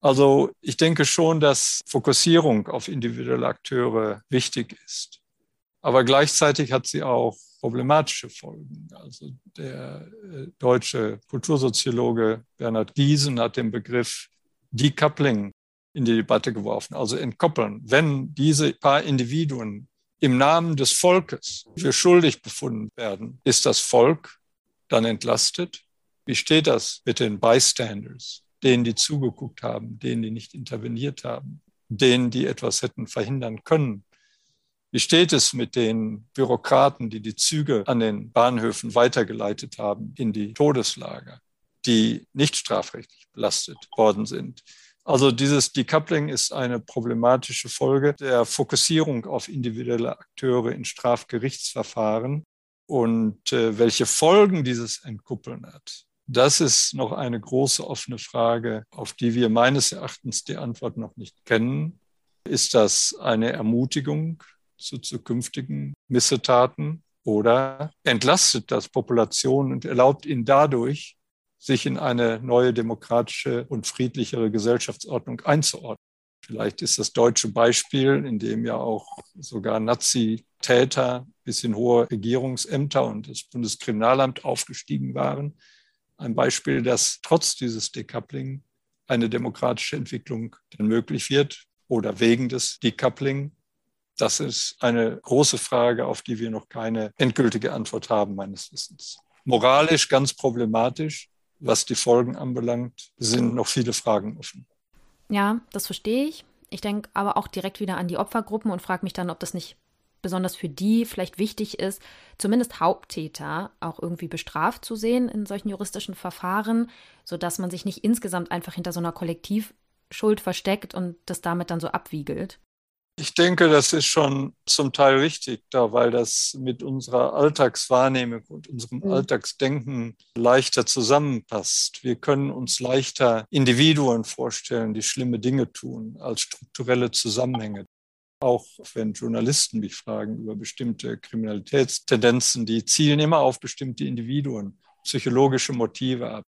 Also ich denke schon, dass Fokussierung auf individuelle Akteure wichtig ist. Aber gleichzeitig hat sie auch problematische Folgen. Also der äh, deutsche Kultursoziologe Bernhard Giesen hat den Begriff Decoupling in die Debatte geworfen, also entkoppeln. Wenn diese paar Individuen im Namen des Volkes für schuldig befunden werden, ist das Volk dann entlastet? Wie steht das mit den Bystanders? denen, die zugeguckt haben, denen, die nicht interveniert haben, denen, die etwas hätten verhindern können. Wie steht es mit den Bürokraten, die die Züge an den Bahnhöfen weitergeleitet haben in die Todeslager, die nicht strafrechtlich belastet worden sind? Also dieses Decoupling ist eine problematische Folge der Fokussierung auf individuelle Akteure in Strafgerichtsverfahren und äh, welche Folgen dieses Entkuppeln hat. Das ist noch eine große offene Frage, auf die wir meines Erachtens die Antwort noch nicht kennen. Ist das eine Ermutigung zu zukünftigen Missetaten oder entlastet das Populationen und erlaubt ihnen dadurch, sich in eine neue demokratische und friedlichere Gesellschaftsordnung einzuordnen? Vielleicht ist das deutsche Beispiel, in dem ja auch sogar Nazi-Täter bis in hohe Regierungsämter und das Bundeskriminalamt aufgestiegen waren, ein Beispiel, dass trotz dieses Decoupling eine demokratische Entwicklung dann möglich wird oder wegen des Decoupling. Das ist eine große Frage, auf die wir noch keine endgültige Antwort haben, meines Wissens. Moralisch ganz problematisch, was die Folgen anbelangt, sind noch viele Fragen offen. Ja, das verstehe ich. Ich denke aber auch direkt wieder an die Opfergruppen und frage mich dann, ob das nicht besonders für die vielleicht wichtig ist, zumindest Haupttäter auch irgendwie bestraft zu sehen in solchen juristischen Verfahren, sodass man sich nicht insgesamt einfach hinter so einer Kollektivschuld versteckt und das damit dann so abwiegelt. Ich denke, das ist schon zum Teil wichtig, da weil das mit unserer Alltagswahrnehmung und unserem mhm. Alltagsdenken leichter zusammenpasst. Wir können uns leichter Individuen vorstellen, die schlimme Dinge tun, als strukturelle Zusammenhänge. Auch wenn Journalisten mich fragen über bestimmte Kriminalitätstendenzen, die zielen immer auf bestimmte Individuen, psychologische Motive ab.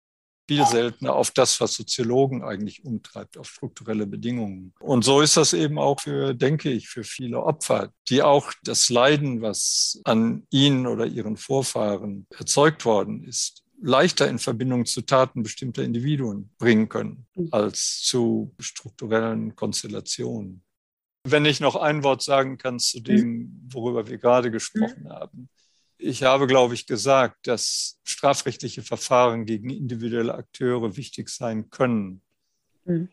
Viel seltener auf das, was Soziologen eigentlich umtreibt, auf strukturelle Bedingungen. Und so ist das eben auch für, denke ich, für viele Opfer, die auch das Leiden, was an ihnen oder ihren Vorfahren erzeugt worden ist, leichter in Verbindung zu Taten bestimmter Individuen bringen können mhm. als zu strukturellen Konstellationen. Wenn ich noch ein Wort sagen kann zu dem, worüber wir gerade gesprochen haben. Ich habe, glaube ich, gesagt, dass strafrechtliche Verfahren gegen individuelle Akteure wichtig sein können. Mhm.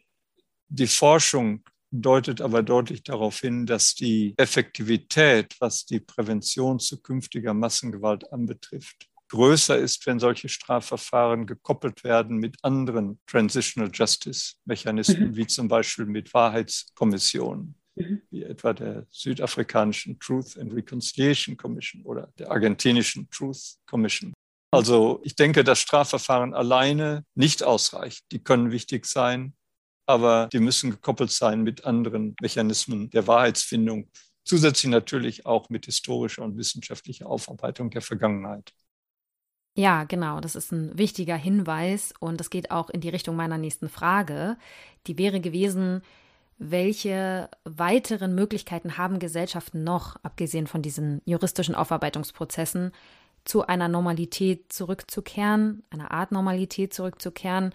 Die Forschung deutet aber deutlich darauf hin, dass die Effektivität, was die Prävention zukünftiger Massengewalt anbetrifft, größer ist, wenn solche Strafverfahren gekoppelt werden mit anderen Transitional Justice Mechanismen, mhm. wie zum Beispiel mit Wahrheitskommissionen mhm. wie etwa der südafrikanischen Truth and Reconciliation Commission oder der argentinischen Truth Commission. Also ich denke, dass Strafverfahren alleine nicht ausreicht. Die können wichtig sein, aber die müssen gekoppelt sein mit anderen Mechanismen der Wahrheitsfindung, zusätzlich natürlich auch mit historischer und wissenschaftlicher Aufarbeitung der Vergangenheit. Ja, genau, das ist ein wichtiger Hinweis und das geht auch in die Richtung meiner nächsten Frage. Die wäre gewesen, welche weiteren Möglichkeiten haben Gesellschaften noch, abgesehen von diesen juristischen Aufarbeitungsprozessen, zu einer Normalität zurückzukehren, einer Art Normalität zurückzukehren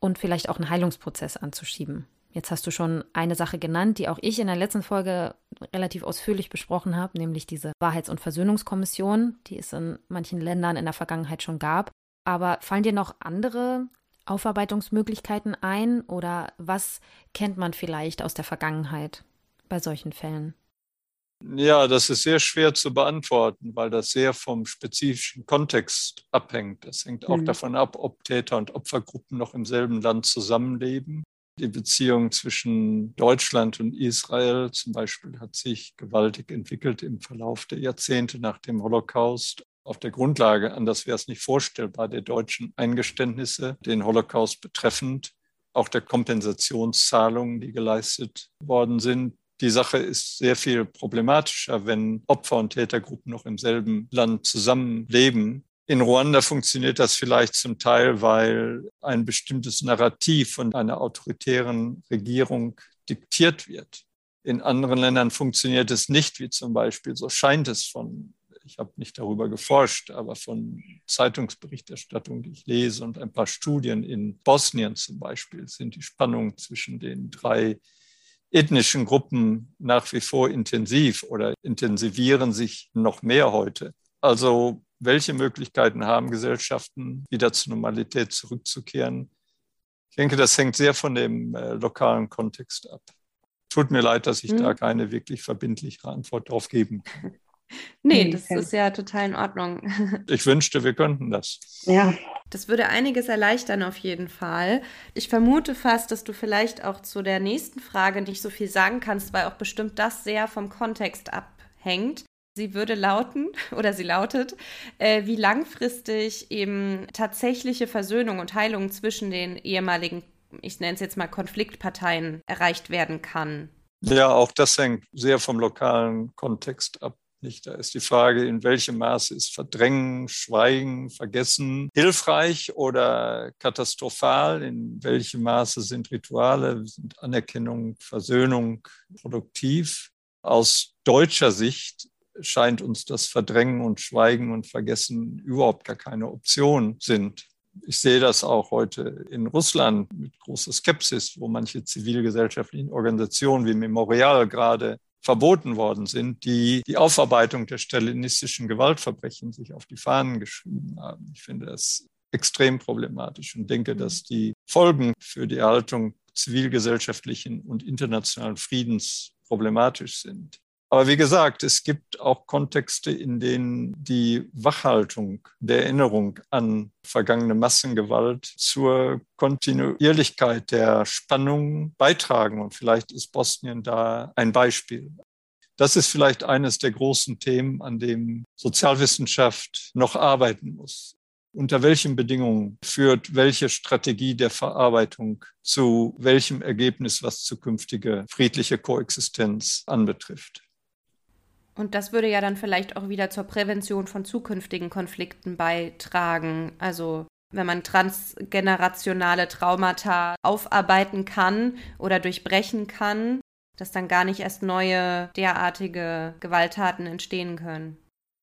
und vielleicht auch einen Heilungsprozess anzuschieben? Jetzt hast du schon eine Sache genannt, die auch ich in der letzten Folge relativ ausführlich besprochen habe, nämlich diese Wahrheits- und Versöhnungskommission, die es in manchen Ländern in der Vergangenheit schon gab. Aber fallen dir noch andere Aufarbeitungsmöglichkeiten ein oder was kennt man vielleicht aus der Vergangenheit bei solchen Fällen? Ja, das ist sehr schwer zu beantworten, weil das sehr vom spezifischen Kontext abhängt. Das hängt auch mhm. davon ab, ob Täter und Opfergruppen noch im selben Land zusammenleben. Die Beziehung zwischen Deutschland und Israel zum Beispiel hat sich gewaltig entwickelt im Verlauf der Jahrzehnte nach dem Holocaust auf der Grundlage, anders wäre es nicht vorstellbar, der deutschen Eingeständnisse, den Holocaust betreffend, auch der Kompensationszahlungen, die geleistet worden sind. Die Sache ist sehr viel problematischer, wenn Opfer- und Tätergruppen noch im selben Land zusammenleben. In Ruanda funktioniert das vielleicht zum Teil, weil ein bestimmtes Narrativ von einer autoritären Regierung diktiert wird. In anderen Ländern funktioniert es nicht, wie zum Beispiel, so scheint es von ich habe nicht darüber geforscht, aber von Zeitungsberichterstattung, die ich lese und ein paar Studien in Bosnien zum Beispiel, sind die Spannungen zwischen den drei ethnischen Gruppen nach wie vor intensiv oder intensivieren sich noch mehr heute. Also welche Möglichkeiten haben Gesellschaften, wieder zur Normalität zurückzukehren? Ich denke, das hängt sehr von dem äh, lokalen Kontext ab. Tut mir leid, dass ich hm. da keine wirklich verbindliche Antwort drauf geben kann. Nee, das ist ja total in Ordnung. Ich wünschte, wir könnten das. Ja. Das würde einiges erleichtern auf jeden Fall. Ich vermute fast, dass du vielleicht auch zu der nächsten Frage nicht so viel sagen kannst, weil auch bestimmt das sehr vom Kontext abhängt. Sie würde lauten oder sie lautet, äh, wie langfristig eben tatsächliche Versöhnung und Heilung zwischen den ehemaligen, ich nenne es jetzt mal Konfliktparteien, erreicht werden kann. Ja, auch das hängt sehr vom lokalen Kontext ab. Nicht? Da ist die Frage, in welchem Maße ist Verdrängen, Schweigen, Vergessen hilfreich oder katastrophal? In welchem Maße sind Rituale, sind Anerkennung, Versöhnung produktiv? Aus deutscher Sicht scheint uns das Verdrängen und Schweigen und Vergessen überhaupt gar keine Option sind. Ich sehe das auch heute in Russland mit großer Skepsis, wo manche zivilgesellschaftlichen Organisationen wie Memorial gerade verboten worden sind, die die Aufarbeitung der stalinistischen Gewaltverbrechen sich auf die Fahnen geschrieben haben. Ich finde das extrem problematisch und denke, dass die Folgen für die Erhaltung zivilgesellschaftlichen und internationalen Friedens problematisch sind. Aber wie gesagt, es gibt auch Kontexte, in denen die Wachhaltung der Erinnerung an vergangene Massengewalt zur Kontinuierlichkeit der Spannung beitragen. Und vielleicht ist Bosnien da ein Beispiel. Das ist vielleicht eines der großen Themen, an dem Sozialwissenschaft noch arbeiten muss. Unter welchen Bedingungen führt welche Strategie der Verarbeitung zu welchem Ergebnis, was zukünftige friedliche Koexistenz anbetrifft? Und das würde ja dann vielleicht auch wieder zur Prävention von zukünftigen Konflikten beitragen. Also wenn man transgenerationale Traumata aufarbeiten kann oder durchbrechen kann, dass dann gar nicht erst neue derartige Gewalttaten entstehen können.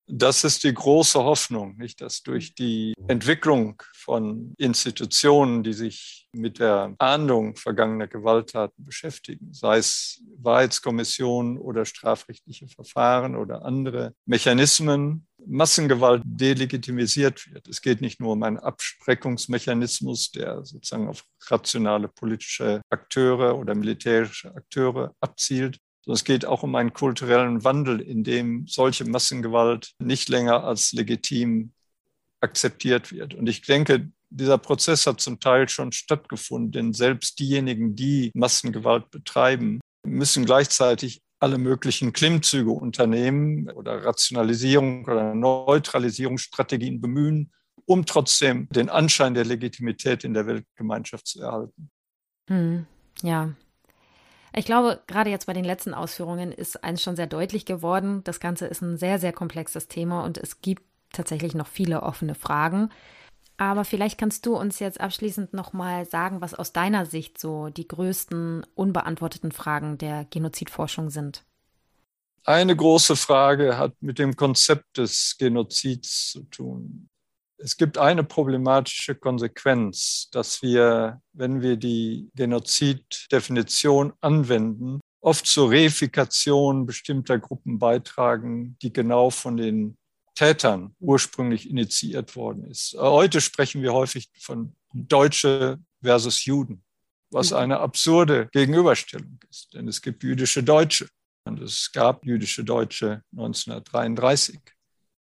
Das ist die große Hoffnung, nicht, dass durch die Entwicklung von Institutionen, die sich mit der Ahndung vergangener Gewalttaten beschäftigen, sei es Wahrheitskommissionen oder strafrechtliche Verfahren oder andere Mechanismen, Massengewalt delegitimisiert wird. Es geht nicht nur um einen Abspreckungsmechanismus, der sozusagen auf rationale politische Akteure oder militärische Akteure abzielt, es geht auch um einen kulturellen Wandel, in dem solche Massengewalt nicht länger als legitim akzeptiert wird. Und ich denke, dieser Prozess hat zum Teil schon stattgefunden, denn selbst diejenigen, die Massengewalt betreiben, müssen gleichzeitig alle möglichen Klimmzüge unternehmen oder Rationalisierung oder Neutralisierungsstrategien bemühen, um trotzdem den Anschein der Legitimität in der Weltgemeinschaft zu erhalten. Hm, ja, ich glaube, gerade jetzt bei den letzten Ausführungen ist eins schon sehr deutlich geworden. Das Ganze ist ein sehr, sehr komplexes Thema und es gibt tatsächlich noch viele offene Fragen. Aber vielleicht kannst du uns jetzt abschließend nochmal sagen, was aus deiner Sicht so die größten unbeantworteten Fragen der Genozidforschung sind. Eine große Frage hat mit dem Konzept des Genozids zu tun. Es gibt eine problematische Konsequenz, dass wir, wenn wir die Genoziddefinition anwenden, oft zur Reifikation bestimmter Gruppen beitragen, die genau von den Tätern ursprünglich initiiert worden ist. Heute sprechen wir häufig von Deutsche versus Juden, was mhm. eine absurde Gegenüberstellung ist, denn es gibt jüdische Deutsche und es gab jüdische Deutsche 1933.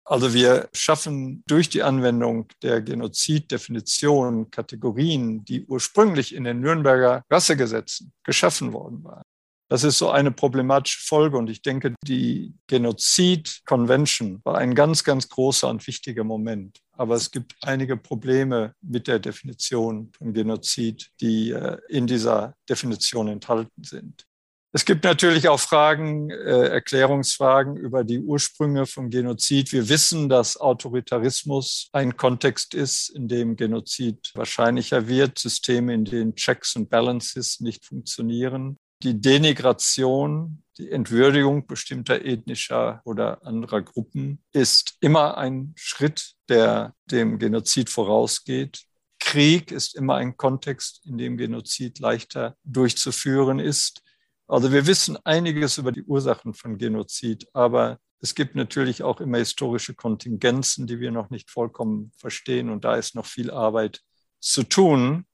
Also wir schaffen durch die Anwendung der Genoziddefinition Kategorien, die ursprünglich in den Nürnberger Rassegesetzen geschaffen worden waren. Das ist so eine problematische Folge und ich denke, die Genozid-Convention war ein ganz, ganz großer und wichtiger Moment. Aber es gibt einige Probleme mit der Definition von Genozid, die äh, in dieser Definition enthalten sind. Es gibt natürlich auch Fragen, äh, Erklärungsfragen über die Ursprünge von Genozid. Wir wissen, dass Autoritarismus ein Kontext ist, in dem Genozid wahrscheinlicher wird, Systeme, in denen Checks und Balances nicht funktionieren. Die Denigration, die Entwürdigung bestimmter ethnischer oder anderer Gruppen ist immer ein Schritt, der dem Genozid vorausgeht. Krieg ist immer ein Kontext, in dem Genozid leichter durchzuführen ist. Also wir wissen einiges über die Ursachen von Genozid, aber es gibt natürlich auch immer historische Kontingenzen, die wir noch nicht vollkommen verstehen und da ist noch viel Arbeit zu tun.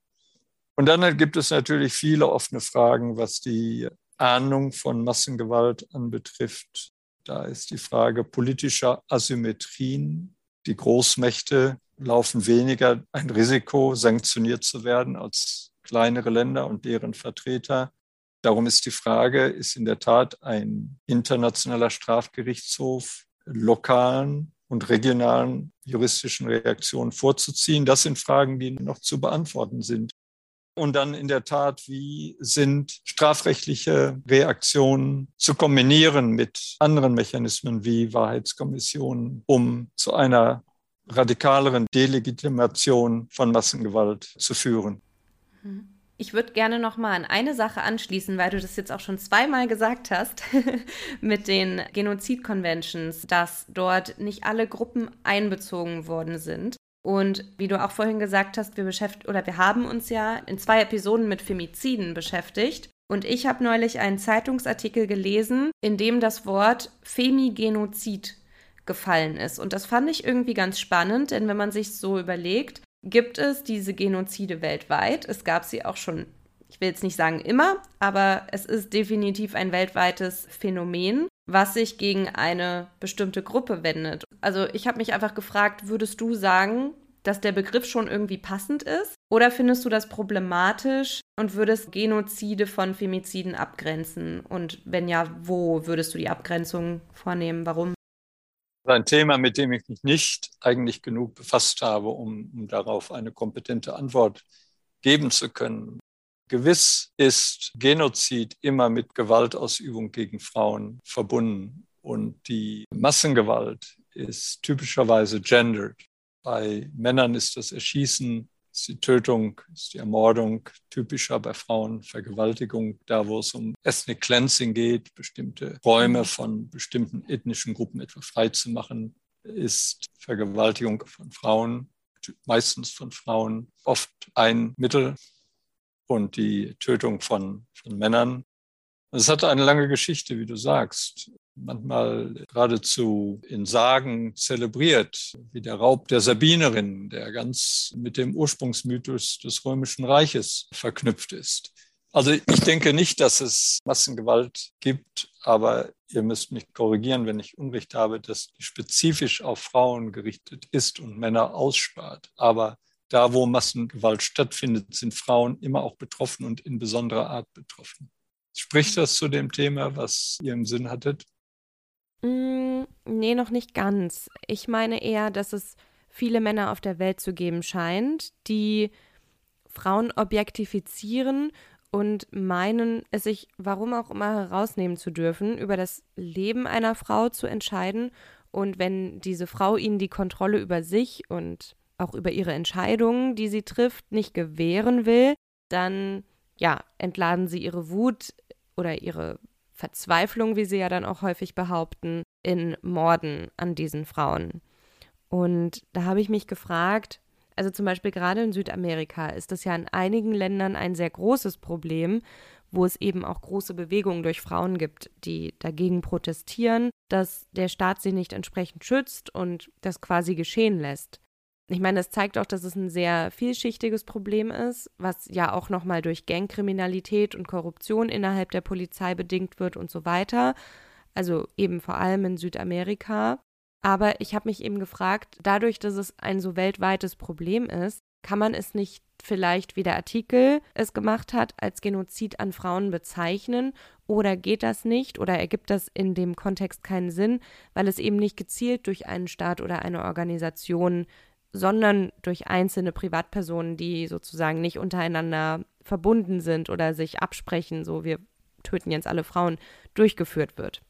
Und dann gibt es natürlich viele offene Fragen, was die Ahnung von Massengewalt anbetrifft. Da ist die Frage politischer Asymmetrien. Die Großmächte laufen weniger ein Risiko, sanktioniert zu werden als kleinere Länder und deren Vertreter. Darum ist die Frage, ist in der Tat ein internationaler Strafgerichtshof lokalen und regionalen juristischen Reaktionen vorzuziehen? Das sind Fragen, die noch zu beantworten sind. Und dann in der Tat, wie sind strafrechtliche Reaktionen zu kombinieren mit anderen Mechanismen wie Wahrheitskommissionen, um zu einer radikaleren Delegitimation von Massengewalt zu führen? Ich würde gerne noch mal an eine Sache anschließen, weil du das jetzt auch schon zweimal gesagt hast mit den Genozid-Conventions, dass dort nicht alle Gruppen einbezogen worden sind. Und wie du auch vorhin gesagt hast, wir beschäftigen oder wir haben uns ja in zwei Episoden mit Femiziden beschäftigt. Und ich habe neulich einen Zeitungsartikel gelesen, in dem das Wort Femigenozid gefallen ist. Und das fand ich irgendwie ganz spannend, denn wenn man sich so überlegt, gibt es diese Genozide weltweit. Es gab sie auch schon, ich will jetzt nicht sagen immer, aber es ist definitiv ein weltweites Phänomen was sich gegen eine bestimmte Gruppe wendet. Also ich habe mich einfach gefragt, würdest du sagen, dass der Begriff schon irgendwie passend ist? Oder findest du das problematisch und würdest Genozide von Femiziden abgrenzen? Und wenn ja, wo würdest du die Abgrenzung vornehmen? Warum? Ein Thema, mit dem ich mich nicht eigentlich genug befasst habe, um, um darauf eine kompetente Antwort geben zu können. Gewiss ist Genozid immer mit Gewaltausübung gegen Frauen verbunden und die Massengewalt ist typischerweise gendered. Bei Männern ist das Erschießen, ist die Tötung, ist die Ermordung typischer, bei Frauen Vergewaltigung, da wo es um Ethnic Cleansing geht, bestimmte Räume von bestimmten ethnischen Gruppen etwa freizumachen, ist Vergewaltigung von Frauen, meistens von Frauen, oft ein Mittel und die Tötung von, von Männern. Es hatte eine lange Geschichte, wie du sagst, manchmal geradezu in Sagen zelebriert, wie der Raub der Sabinerinnen, der ganz mit dem Ursprungsmythos des Römischen Reiches verknüpft ist. Also ich denke nicht, dass es Massengewalt gibt, aber ihr müsst mich korrigieren, wenn ich Unrecht habe, dass die spezifisch auf Frauen gerichtet ist und Männer ausspart. Aber da, wo Massengewalt stattfindet, sind Frauen immer auch betroffen und in besonderer Art betroffen. Spricht das zu dem Thema, was ihr im Sinn hattet? Mm, nee, noch nicht ganz. Ich meine eher, dass es viele Männer auf der Welt zu geben scheint, die Frauen objektifizieren und meinen, es sich warum auch immer herausnehmen zu dürfen, über das Leben einer Frau zu entscheiden. Und wenn diese Frau ihnen die Kontrolle über sich und auch über ihre Entscheidungen, die sie trifft, nicht gewähren will, dann ja, entladen sie ihre Wut oder ihre Verzweiflung, wie sie ja dann auch häufig behaupten, in Morden an diesen Frauen. Und da habe ich mich gefragt, also zum Beispiel gerade in Südamerika ist das ja in einigen Ländern ein sehr großes Problem, wo es eben auch große Bewegungen durch Frauen gibt, die dagegen protestieren, dass der Staat sie nicht entsprechend schützt und das quasi geschehen lässt. Ich meine, das zeigt auch, dass es ein sehr vielschichtiges Problem ist, was ja auch nochmal durch Gangkriminalität und Korruption innerhalb der Polizei bedingt wird und so weiter. Also eben vor allem in Südamerika. Aber ich habe mich eben gefragt, dadurch, dass es ein so weltweites Problem ist, kann man es nicht vielleicht, wie der Artikel es gemacht hat, als Genozid an Frauen bezeichnen? Oder geht das nicht? Oder ergibt das in dem Kontext keinen Sinn, weil es eben nicht gezielt durch einen Staat oder eine Organisation sondern durch einzelne Privatpersonen, die sozusagen nicht untereinander verbunden sind oder sich absprechen, so wir töten jetzt alle Frauen, durchgeführt wird?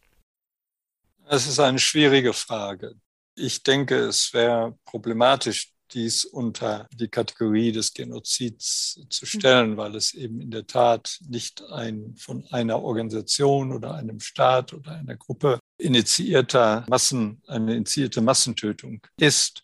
Das ist eine schwierige Frage. Ich denke, es wäre problematisch, dies unter die Kategorie des Genozids zu stellen, weil es eben in der Tat nicht ein von einer Organisation oder einem Staat oder einer Gruppe initiierter Massen, eine initiierte Massentötung ist.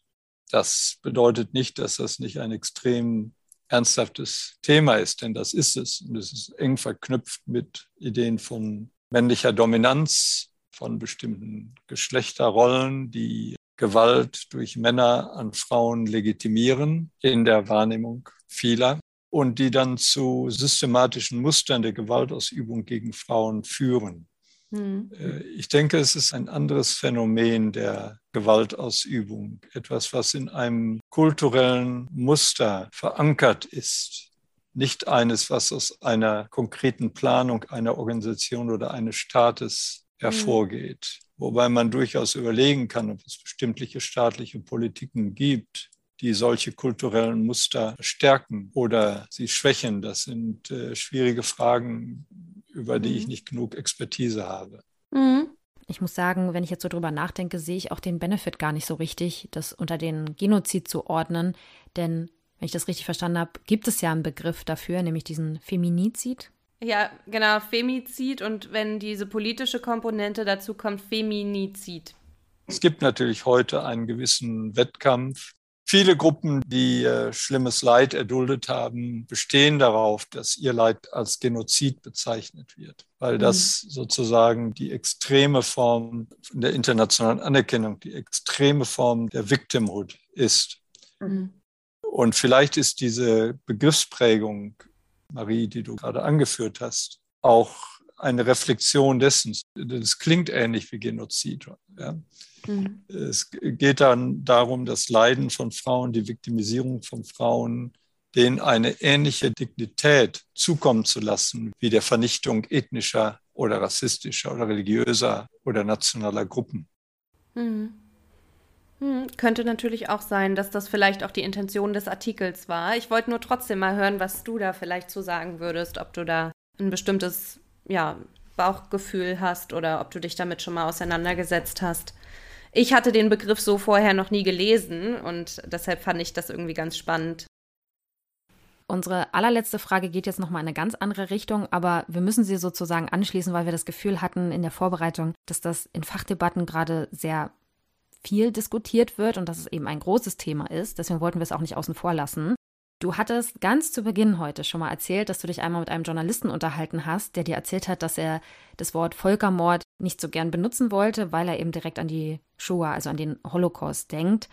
Das bedeutet nicht, dass das nicht ein extrem ernsthaftes Thema ist, denn das ist es. Und es ist eng verknüpft mit Ideen von männlicher Dominanz, von bestimmten Geschlechterrollen, die Gewalt durch Männer an Frauen legitimieren in der Wahrnehmung vieler. und die dann zu systematischen Mustern der Gewaltausübung gegen Frauen führen. Mhm. Ich denke, es ist ein anderes Phänomen der Gewaltausübung, etwas, was in einem kulturellen Muster verankert ist, nicht eines, was aus einer konkreten Planung einer Organisation oder eines Staates mhm. hervorgeht. Mhm. Wobei man durchaus überlegen kann, ob es bestimmte staatliche Politiken gibt, die solche kulturellen Muster stärken oder sie schwächen. Das sind äh, schwierige Fragen, über die ich mhm. nicht genug Expertise habe. Mhm. Ich muss sagen, wenn ich jetzt so drüber nachdenke, sehe ich auch den Benefit gar nicht so richtig, das unter den Genozid zu ordnen. Denn, wenn ich das richtig verstanden habe, gibt es ja einen Begriff dafür, nämlich diesen Feminizid. Ja, genau, Femizid und wenn diese politische Komponente dazu kommt, Feminizid. Es gibt natürlich heute einen gewissen Wettkampf Viele Gruppen, die äh, schlimmes Leid erduldet haben, bestehen darauf, dass ihr Leid als Genozid bezeichnet wird, weil mhm. das sozusagen die extreme Form der internationalen Anerkennung, die extreme Form der Victimhood ist. Mhm. Und vielleicht ist diese Begriffsprägung, Marie, die du gerade angeführt hast, auch eine Reflexion dessen. Das klingt ähnlich wie Genozid. Ja? Mhm. Es geht dann darum, das Leiden von Frauen, die Viktimisierung von Frauen, denen eine ähnliche Dignität zukommen zu lassen, wie der Vernichtung ethnischer oder rassistischer oder religiöser oder nationaler Gruppen. Mhm. Hm, könnte natürlich auch sein, dass das vielleicht auch die Intention des Artikels war. Ich wollte nur trotzdem mal hören, was du da vielleicht zu sagen würdest, ob du da ein bestimmtes ja, Bauchgefühl hast oder ob du dich damit schon mal auseinandergesetzt hast. Ich hatte den Begriff so vorher noch nie gelesen und deshalb fand ich das irgendwie ganz spannend. Unsere allerletzte Frage geht jetzt nochmal in eine ganz andere Richtung, aber wir müssen sie sozusagen anschließen, weil wir das Gefühl hatten in der Vorbereitung, dass das in Fachdebatten gerade sehr viel diskutiert wird und dass es eben ein großes Thema ist. Deswegen wollten wir es auch nicht außen vor lassen. Du hattest ganz zu Beginn heute schon mal erzählt, dass du dich einmal mit einem Journalisten unterhalten hast, der dir erzählt hat, dass er das Wort Völkermord nicht so gern benutzen wollte, weil er eben direkt an die Shoah, also an den Holocaust denkt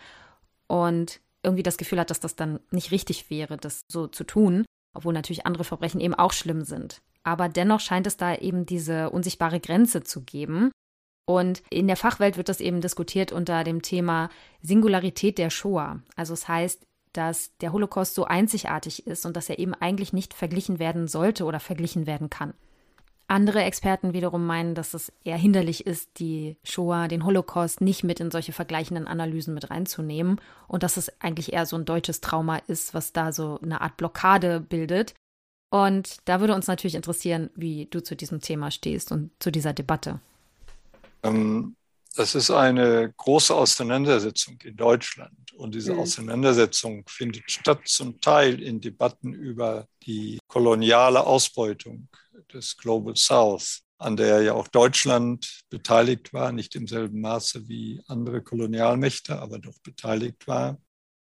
und irgendwie das Gefühl hat, dass das dann nicht richtig wäre, das so zu tun, obwohl natürlich andere Verbrechen eben auch schlimm sind. Aber dennoch scheint es da eben diese unsichtbare Grenze zu geben. Und in der Fachwelt wird das eben diskutiert unter dem Thema Singularität der Shoah. Also es heißt, dass der Holocaust so einzigartig ist und dass er eben eigentlich nicht verglichen werden sollte oder verglichen werden kann. Andere Experten wiederum meinen, dass es eher hinderlich ist, die Shoah, den Holocaust nicht mit in solche vergleichenden Analysen mit reinzunehmen und dass es eigentlich eher so ein deutsches Trauma ist, was da so eine Art Blockade bildet. Und da würde uns natürlich interessieren, wie du zu diesem Thema stehst und zu dieser Debatte. Ähm, das ist eine große Auseinandersetzung in Deutschland. Und diese mhm. Auseinandersetzung findet statt zum Teil in Debatten über die koloniale Ausbeutung des Global South, an der ja auch Deutschland beteiligt war, nicht im selben Maße wie andere Kolonialmächte, aber doch beteiligt war.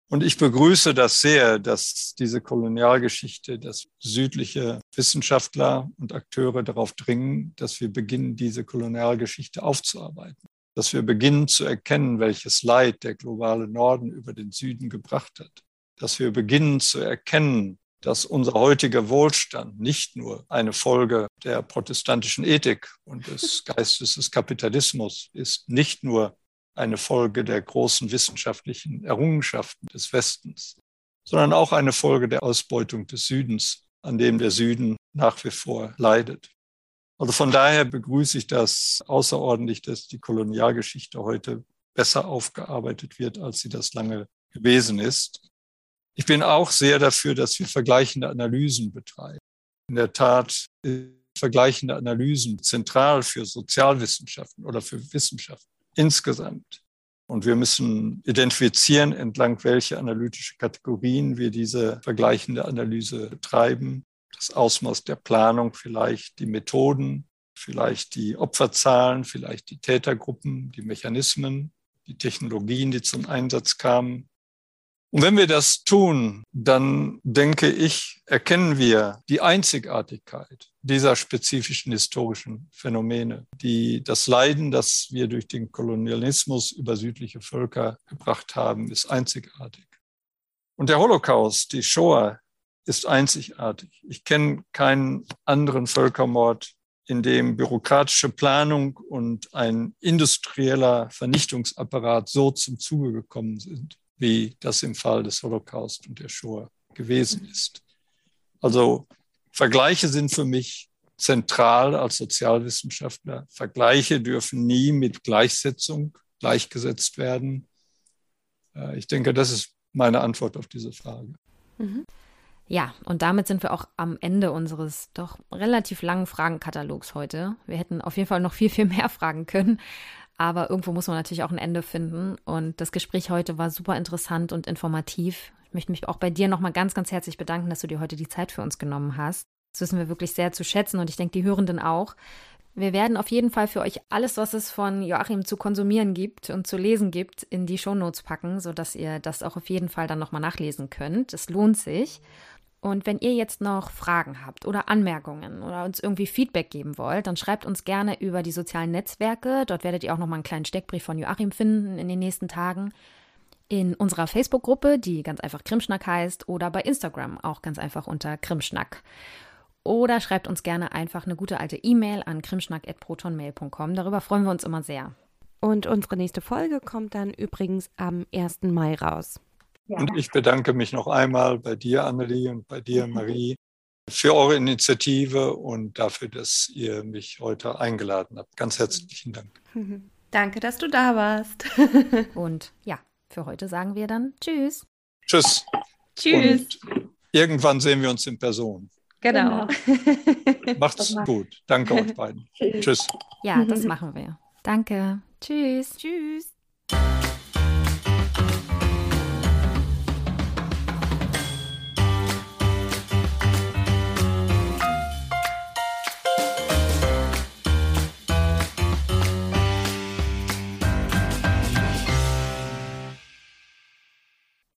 Und ich begrüße das sehr, dass diese Kolonialgeschichte, dass südliche Wissenschaftler und Akteure darauf dringen, dass wir beginnen, diese Kolonialgeschichte aufzuarbeiten dass wir beginnen zu erkennen, welches Leid der globale Norden über den Süden gebracht hat, dass wir beginnen zu erkennen, dass unser heutiger Wohlstand nicht nur eine Folge der protestantischen Ethik und des Geistes des Kapitalismus ist, nicht nur eine Folge der großen wissenschaftlichen Errungenschaften des Westens, sondern auch eine Folge der Ausbeutung des Südens, an dem der Süden nach wie vor leidet. Also von daher begrüße ich das außerordentlich, dass die Kolonialgeschichte heute besser aufgearbeitet wird, als sie das lange gewesen ist. Ich bin auch sehr dafür, dass wir vergleichende Analysen betreiben. In der Tat vergleichende Analysen zentral für Sozialwissenschaften oder für Wissenschaften insgesamt. Und wir müssen identifizieren, entlang welche analytische Kategorien wir diese vergleichende Analyse betreiben das Ausmaß der Planung, vielleicht die Methoden, vielleicht die Opferzahlen, vielleicht die Tätergruppen, die Mechanismen, die Technologien, die zum Einsatz kamen. Und wenn wir das tun, dann denke ich, erkennen wir die Einzigartigkeit dieser spezifischen historischen Phänomene, die das Leiden, das wir durch den Kolonialismus über südliche Völker gebracht haben, ist einzigartig. Und der Holocaust, die Shoah, ist einzigartig. Ich kenne keinen anderen Völkermord, in dem bürokratische Planung und ein industrieller Vernichtungsapparat so zum Zuge gekommen sind, wie das im Fall des Holocaust und der Shoah gewesen ist. Also Vergleiche sind für mich zentral als Sozialwissenschaftler. Vergleiche dürfen nie mit Gleichsetzung gleichgesetzt werden. Äh, ich denke, das ist meine Antwort auf diese Frage. Mhm. Ja, und damit sind wir auch am Ende unseres doch relativ langen Fragenkatalogs heute. Wir hätten auf jeden Fall noch viel, viel mehr fragen können. Aber irgendwo muss man natürlich auch ein Ende finden. Und das Gespräch heute war super interessant und informativ. Ich möchte mich auch bei dir nochmal ganz, ganz herzlich bedanken, dass du dir heute die Zeit für uns genommen hast. Das wissen wir wirklich sehr zu schätzen und ich denke, die Hörenden auch. Wir werden auf jeden Fall für euch alles, was es von Joachim zu konsumieren gibt und zu lesen gibt, in die Shownotes packen, sodass ihr das auch auf jeden Fall dann nochmal nachlesen könnt. Es lohnt sich. Und wenn ihr jetzt noch Fragen habt oder Anmerkungen oder uns irgendwie Feedback geben wollt, dann schreibt uns gerne über die sozialen Netzwerke. Dort werdet ihr auch nochmal einen kleinen Steckbrief von Joachim finden in den nächsten Tagen. In unserer Facebook-Gruppe, die ganz einfach Krimschnack heißt, oder bei Instagram auch ganz einfach unter Krimschnack. Oder schreibt uns gerne einfach eine gute alte E-Mail an krimschnack.protonmail.com. Darüber freuen wir uns immer sehr. Und unsere nächste Folge kommt dann übrigens am 1. Mai raus. Ja. Und ich bedanke mich noch einmal bei dir, Annelie, und bei dir, Marie, für eure Initiative und dafür, dass ihr mich heute eingeladen habt. Ganz herzlichen Dank. Danke, dass du da warst. und ja, für heute sagen wir dann Tschüss. Tschüss. Tschüss. Und irgendwann sehen wir uns in Person. Genau. genau. Macht's gut. Danke euch beiden. Tschüss. Ja, das machen wir. Danke. Tschüss. Tschüss.